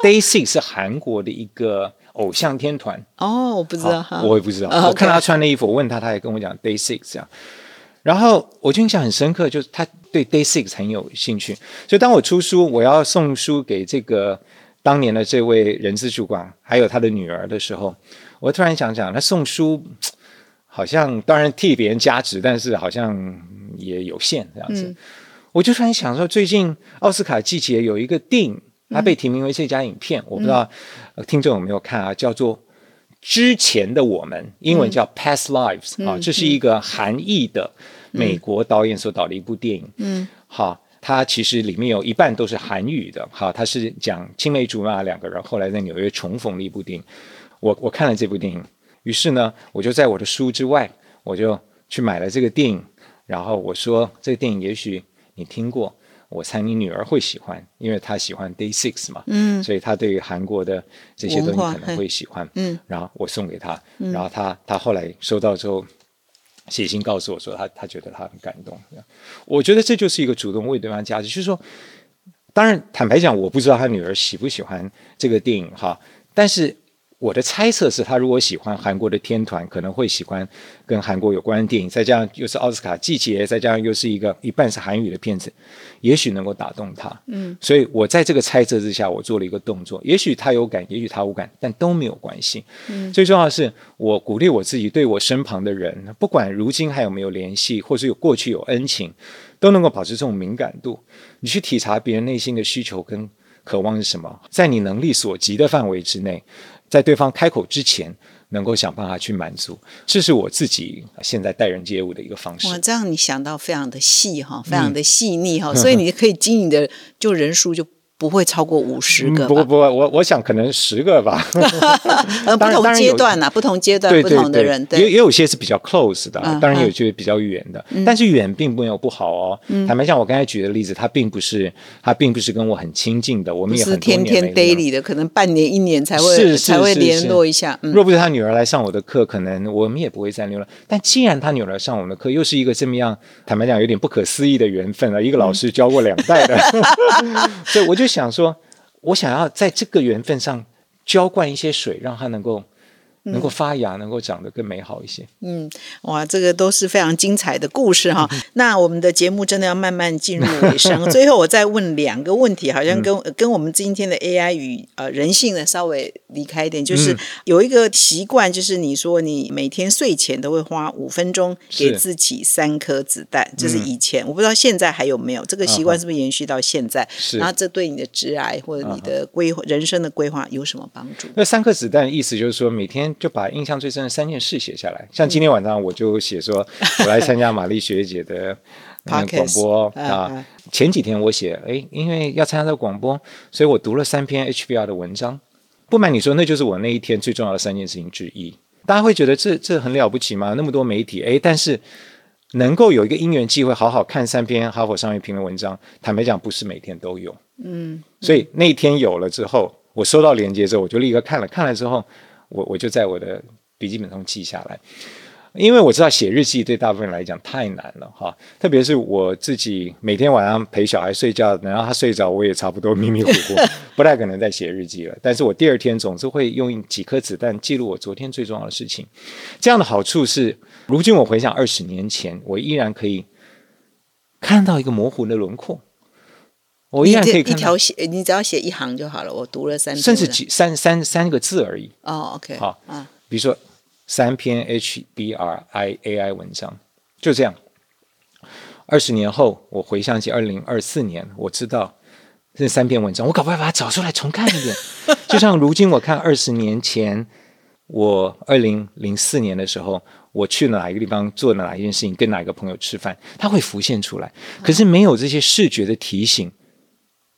Day Six 是韩国的一个偶像天团。哦，我不知道，我也不知道。我看他穿的衣服，我问他，他也跟我讲 Day Six 这样。然后我就印象很深刻，就是他对 Day Six 很有兴趣，所以当我出书，我要送书给这个当年的这位人事主管，还有他的女儿的时候，我突然想想，他送书好像当然替别人加值，但是好像也有限这样子。我就突然想说，最近奥斯卡季节有一个电影它被提名为最佳影片，我不知道、呃听众有没有看啊，叫做。之前的我们，英文叫《Past Lives》啊，这是一个韩裔的美国导演所导的一部电影。嗯，好，它其实里面有一半都是韩语的。好，它是讲青梅竹马两个人后来在纽约重逢的一部电影。我我看了这部电影，于是呢，我就在我的书之外，我就去买了这个电影。然后我说，这个电影也许你听过，我猜你女儿会喜欢，因为她喜欢 Day Six 嘛，嗯，所以她对于韩国的这些东西可能会喜欢，嗯，然后我送给她，然后她她后来收到之后。写信告诉我说她，她觉得她很感动。我觉得这就是一个主动为对方加值，就是说，当然坦白讲，我不知道她女儿喜不喜欢这个电影哈，但是我的猜测是，他如果喜欢韩国的天团，可能会喜欢跟韩国有关的电影，再加上又是奥斯卡季节，再加上又是一个一半是韩语的片子，也许能够打动他。嗯，所以我在这个猜测之下，我做了一个动作，也许他有感，也许他无感，但都没有关系。嗯，最重要的是，我鼓励我自己，对我身旁的人，不管如今还有没有联系，或是有过去有恩情，都能够保持这种敏感度。你去体察别人内心的需求跟渴望是什么，在你能力所及的范围之内，在对方开口之前，能够想办法去满足。这是我自己现在待人接物的一个方式哇，。这样你想到非常的细哈，非常的细腻哈，所以你可以经营的就人数就不会超过五十个不不，我我想可能十个吧。*laughs* 呃，不同阶段呐，不同阶段不同的人，也对，也有些是比较 close 的，嗯当然嗯有些比较远的，但是远并没有不好哦。坦白讲，我刚才举的例子，他并不是他并不是跟我很亲近的，我们也很多天天 daily 的，可能半年一年才是会是才会联是是络一下。嗯，若不是他女儿来上我的课，可能我们也不会再联络。但既然他女儿来上我们的课，又是一个这么样，坦白讲有点不可思议的缘分啊！一个老师教过两代的，*laughs* *laughs* 所以我就想说，我想要在这个缘分上浇灌一些水，让它能够能够发芽，能够长得更美好一些。嗯哇，这个都是非常精彩的故事嗯哈。那我们的节目真的要慢慢进入尾声，*laughs* 最后我再问两个问题，好像跟、嗯。跟我们今天的 AI 与呃人性呢稍微离开一点，嗯就是有一个习惯，就是你说你每天睡前都会花五分钟给自己三颗子弹，这是嗯以前，我不知道现在还有没有这个习惯，是不是延续到现在？是。然后这对你的职癌或者你的规划、人生的规划有什么帮助？那三颗子弹意思就是说，每天就把印象最深的三件事写下来。像今天晚上我就写说，*laughs* 我来参加玛丽学姐的广播啊啊。前几天我写，哎，因为要参加这个广播，所以我读了三篇 HBR 的文章。不瞒你说，那就是我那一天最重要的三件事情之一。大家会觉得这这很了不起吗？那么多媒体，哎，但是能够有一个因缘机会好好看三篇哈佛商业评论文章，坦白讲，不是每天都有。嗯，所以那一天有了之后，我收到链接之后，我就立刻看了，看了之后，我我就在我的笔记本上记下来。因为我知道写日记对大部分人来讲太难了哈，特别是我自己每天晚上陪小孩睡觉，然后他睡着，我也差不多迷迷糊糊，不太可能再写日记了。但是我第二天总是会用几颗子弹记录我昨天最重要的事情。这样的好处是，如今我回想二十年前，我依然可以看到一个模糊的轮廓，我一可以看到条写，你只要写一行就好了。我读了三篇甚至几三三三个字而已。哦，OK，好啊，比如说三篇 HBRI AI 文章，就这样。二十年后，我回想起二零二四年，我知道这三篇文章，我搞不好把它找出来重看一遍。就像如今我看二十年前，我二零零四年的时候，我去了哪一个地方，做了哪一件事情，跟哪一个朋友吃饭，它会浮现出来。可是没有这些视觉的提醒，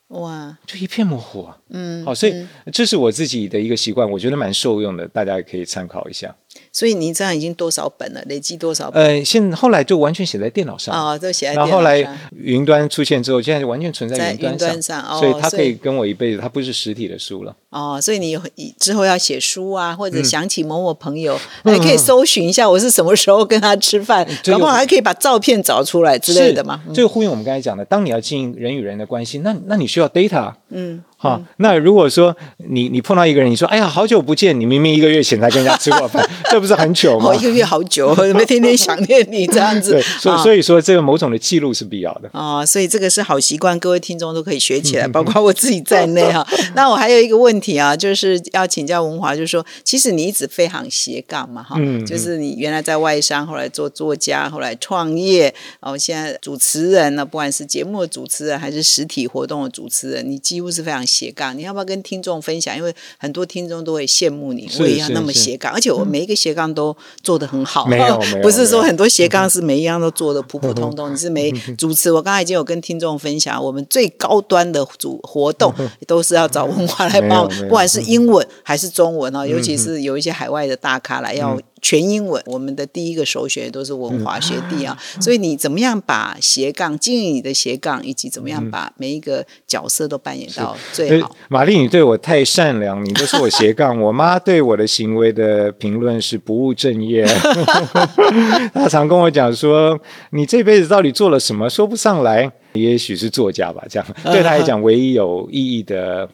哇，就一片模糊啊。嗯，好，所以这是我自己的一个习惯，我觉得蛮受用的，大家也可以参考一下。所以你这样已经多少本了？累积多少本？呃，现后来就完全写在电脑上，哦，都写在然后后来。云端出现之后，现在就完全存在云端云端上哦所以它可以跟我一辈子，它不是实体的书了。哦，所以你有之后要写书啊，或嗯者想起某某朋友，还可以搜寻一下我是什么时候跟他吃饭，这有搞不好还可以把照片找出来之类的嘛。是这个呼应我们刚才讲的，当你要经营人与人的关系，那那你需要 data。嗯，好，那如果说你你碰到一个人，你说哎呀好久不见，你明明一个月前才跟人家吃过饭，*laughs* 这不是很久吗哦，？一个月好久，*laughs* 我们天天想念你这样子。对，所所以说这个某种的记录是必要的。哦，所以这个是好习惯，各位听众都可以学起来，包括我自己在内哈。*laughs* 那我还有一个问题啊，就是要请教文华，就是说，其实你一直非常斜杠嘛哈，嗯就是你原来在外商，后来做作家，后来创业，然后现在主持人呢，不管是节目的主持人还是实体活动的主持人，你几乎是非常斜杠？你要不要跟听众分享？因为很多听众都会羡慕你，我也要那么斜杠，而且我每一个斜杠都做得很好。没有没有不是说很多斜杠 *laughs* 是每一样都做的普普通通。你是没主持，我刚才已经有跟听众分享，我们最高端的主活动都是要找文化来帮我没有没有不管是英文还是中文啊，尤其是有一些海外的大咖来要全英文，我们的第一个首选都是文华学弟啊。所以你怎么样把斜杠经营你的斜杠，以及怎么样把每一个角色都扮演到最呃好？玛丽，你对我太善良，你都是我斜杠。我妈对我的行为的评论是不务正业，*laughs* *laughs* 她常跟我讲说：“你这辈子到底做了什么？说不上来。”也许是作家吧，这样对她来讲，唯一有意义的。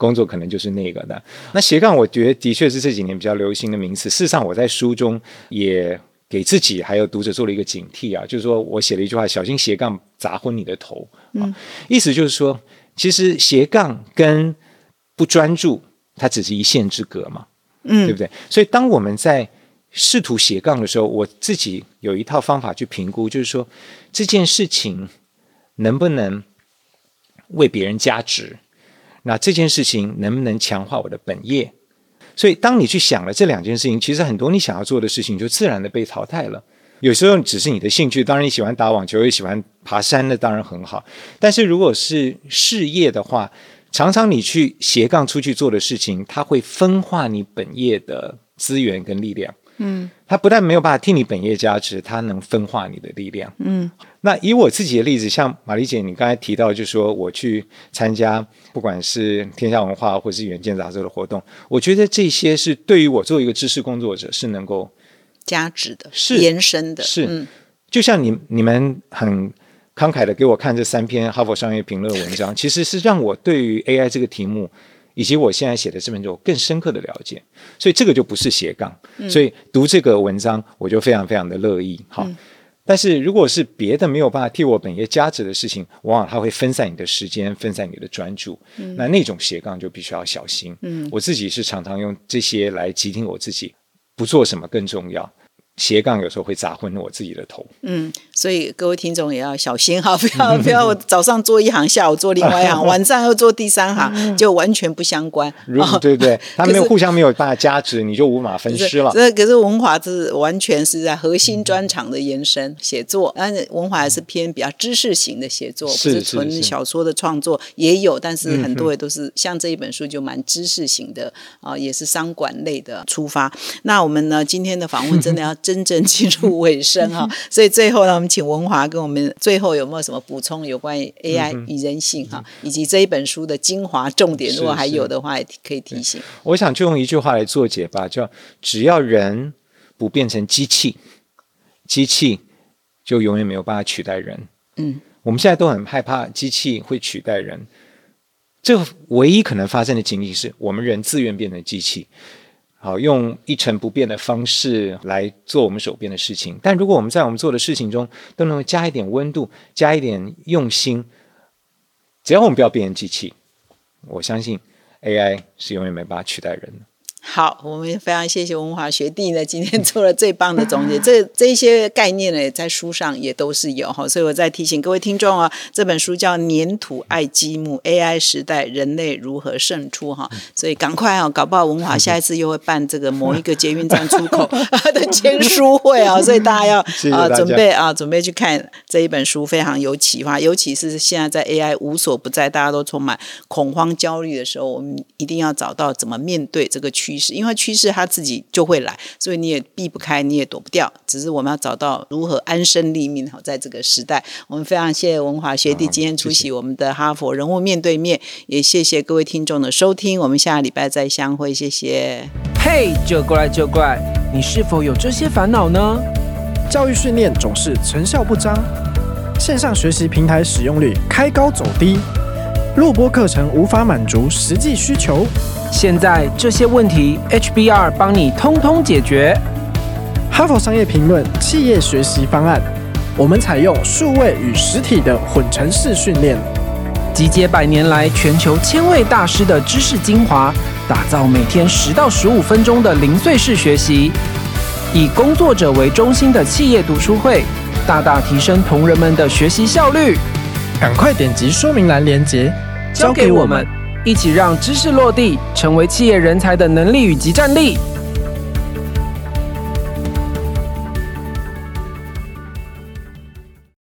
工作可能就是那个的。那斜杠，我觉得的确是这几年比较流行的名词。事实上，我在书中也给自己还有读者做了一个警惕啊，就是说我写了一句话：小心斜杠砸昏你的头。啊，意思就是说，其实斜杠跟不专注，它只是一线之隔嘛，嗯，对不对？所以当我们在试图斜杠的时候，我自己有一套方法去评估，就是说这件事情能不能为别人加值。那这件事情能不能强化我的本业？所以，当你去想了这两件事情，其实很多你想要做的事情就自然的被淘汰了。有时候只是你的兴趣，当然你喜欢打网球，也喜欢爬山，那当然很好。但是如果是事业的话，常常你去斜杠出去做的事情，它会分化你本业的资源跟力量。嗯，它不但没有办法替你本业加持，它能分化你的力量。嗯，那以我自己的例子，像玛丽姐，你刚才提到，就是说我去参加不管是天下文化或是远见杂志的活动，我觉得这些是对于我作为一个知识工作者是能够加值的，是延伸的，是嗯就像你你们很慷慨的给我看这三篇哈佛商业评论文章，其实是让我对于 AI 这个题目。以及我现在写的这本书更深刻的了解，所以这个就不是斜杠，所以读这个文章我就非常非常的乐意。好，但是如果是别的没有办法替我本业加值的事情，往往它会分散你的时间，分散你的专注。那那种斜杠就必须要小心。嗯，我自己是常常用这些来急听我自己，不做什么更重要。斜杠有时候会砸昏我自己的头。嗯，所以各位听众也要小心哈，*laughs* 不要不要 *laughs* 我早上做一行，下午做另外一行，*laughs* 晚上又做第三行，就完全不相关。如果对不对？他没有互相没有办法加值，你就无法分尸了。这可是文华是完全是在核心专长的延伸写作，但是文华还是偏比较知识型的写作，不是是纯小说的创作也有，但是很多也都是像这一本书就蛮知识型的啊、也是商管类的出发。那我们呢今天的访问真的要真正进入尾声哈，所以最后呢，我们请文华跟我们最后有没有什么补充有关于 AI 与人性哈，以及这一本书的精华重点，如果还有的话，也可以提醒。我想就用一句话来做解吧，叫只要人不变成机器，机器就永远没有办法取代人。嗯，我们现在都很害怕机器会取代人，这唯一可能发生的情景是我们人自愿变成机器。好，用一成不变的方式来做我们手边的事情。但如果我们在我们做的事情中都能够加一点温度，加一点用心，只要我们不要变成机器，我相信 AI 是永远没办法取代人的。好，我们非常谢谢文华学弟呢，今天做了最棒的总结。这这一些概念呢，在书上也都是有哈，所以我再提醒各位听众啊，这本书叫《粘土爱积木：AI 时代人类如何胜出》哈，所以赶快啊，搞不好文华下一次又会办这个某一个捷运站出口 *laughs* 的签书会啊，所以大家要 *laughs* 啊、准备啊准备去看这一本书，非常有启发。尤其是现在在 AI 无所不在，大家都充满恐慌焦虑的时候，我们一定要找到怎么面对这个趋势，因为趋势它自己就会来，所以你也避不开，你也躲不掉。只是我们要找到如何安身立命。好，在这个时代，我们非常谢谢文华学弟今天出席我们的哈佛人物面对面，也谢谢各位听众的收听。我们下个礼拜再相会，谢谢。嘿就过来就过来，你是否有这些烦恼呢？教育训练总是成效不彰，线上学习平台使用率开高走低，录播课程无法满足实际需求。现在这些问题，HBR 帮你通通解决。哈佛商业评论企业学习方案，我们采用数位与实体的混成式训练，集结百年来全球千位大师的知识精华，打造每天十到十五分钟的零碎式学习，以工作者为中心的企业读书会，大大提升同仁们的学习效率。赶快点击说明栏链接，交给我们。一起让知识落地，成为企业人才的能力与及战力。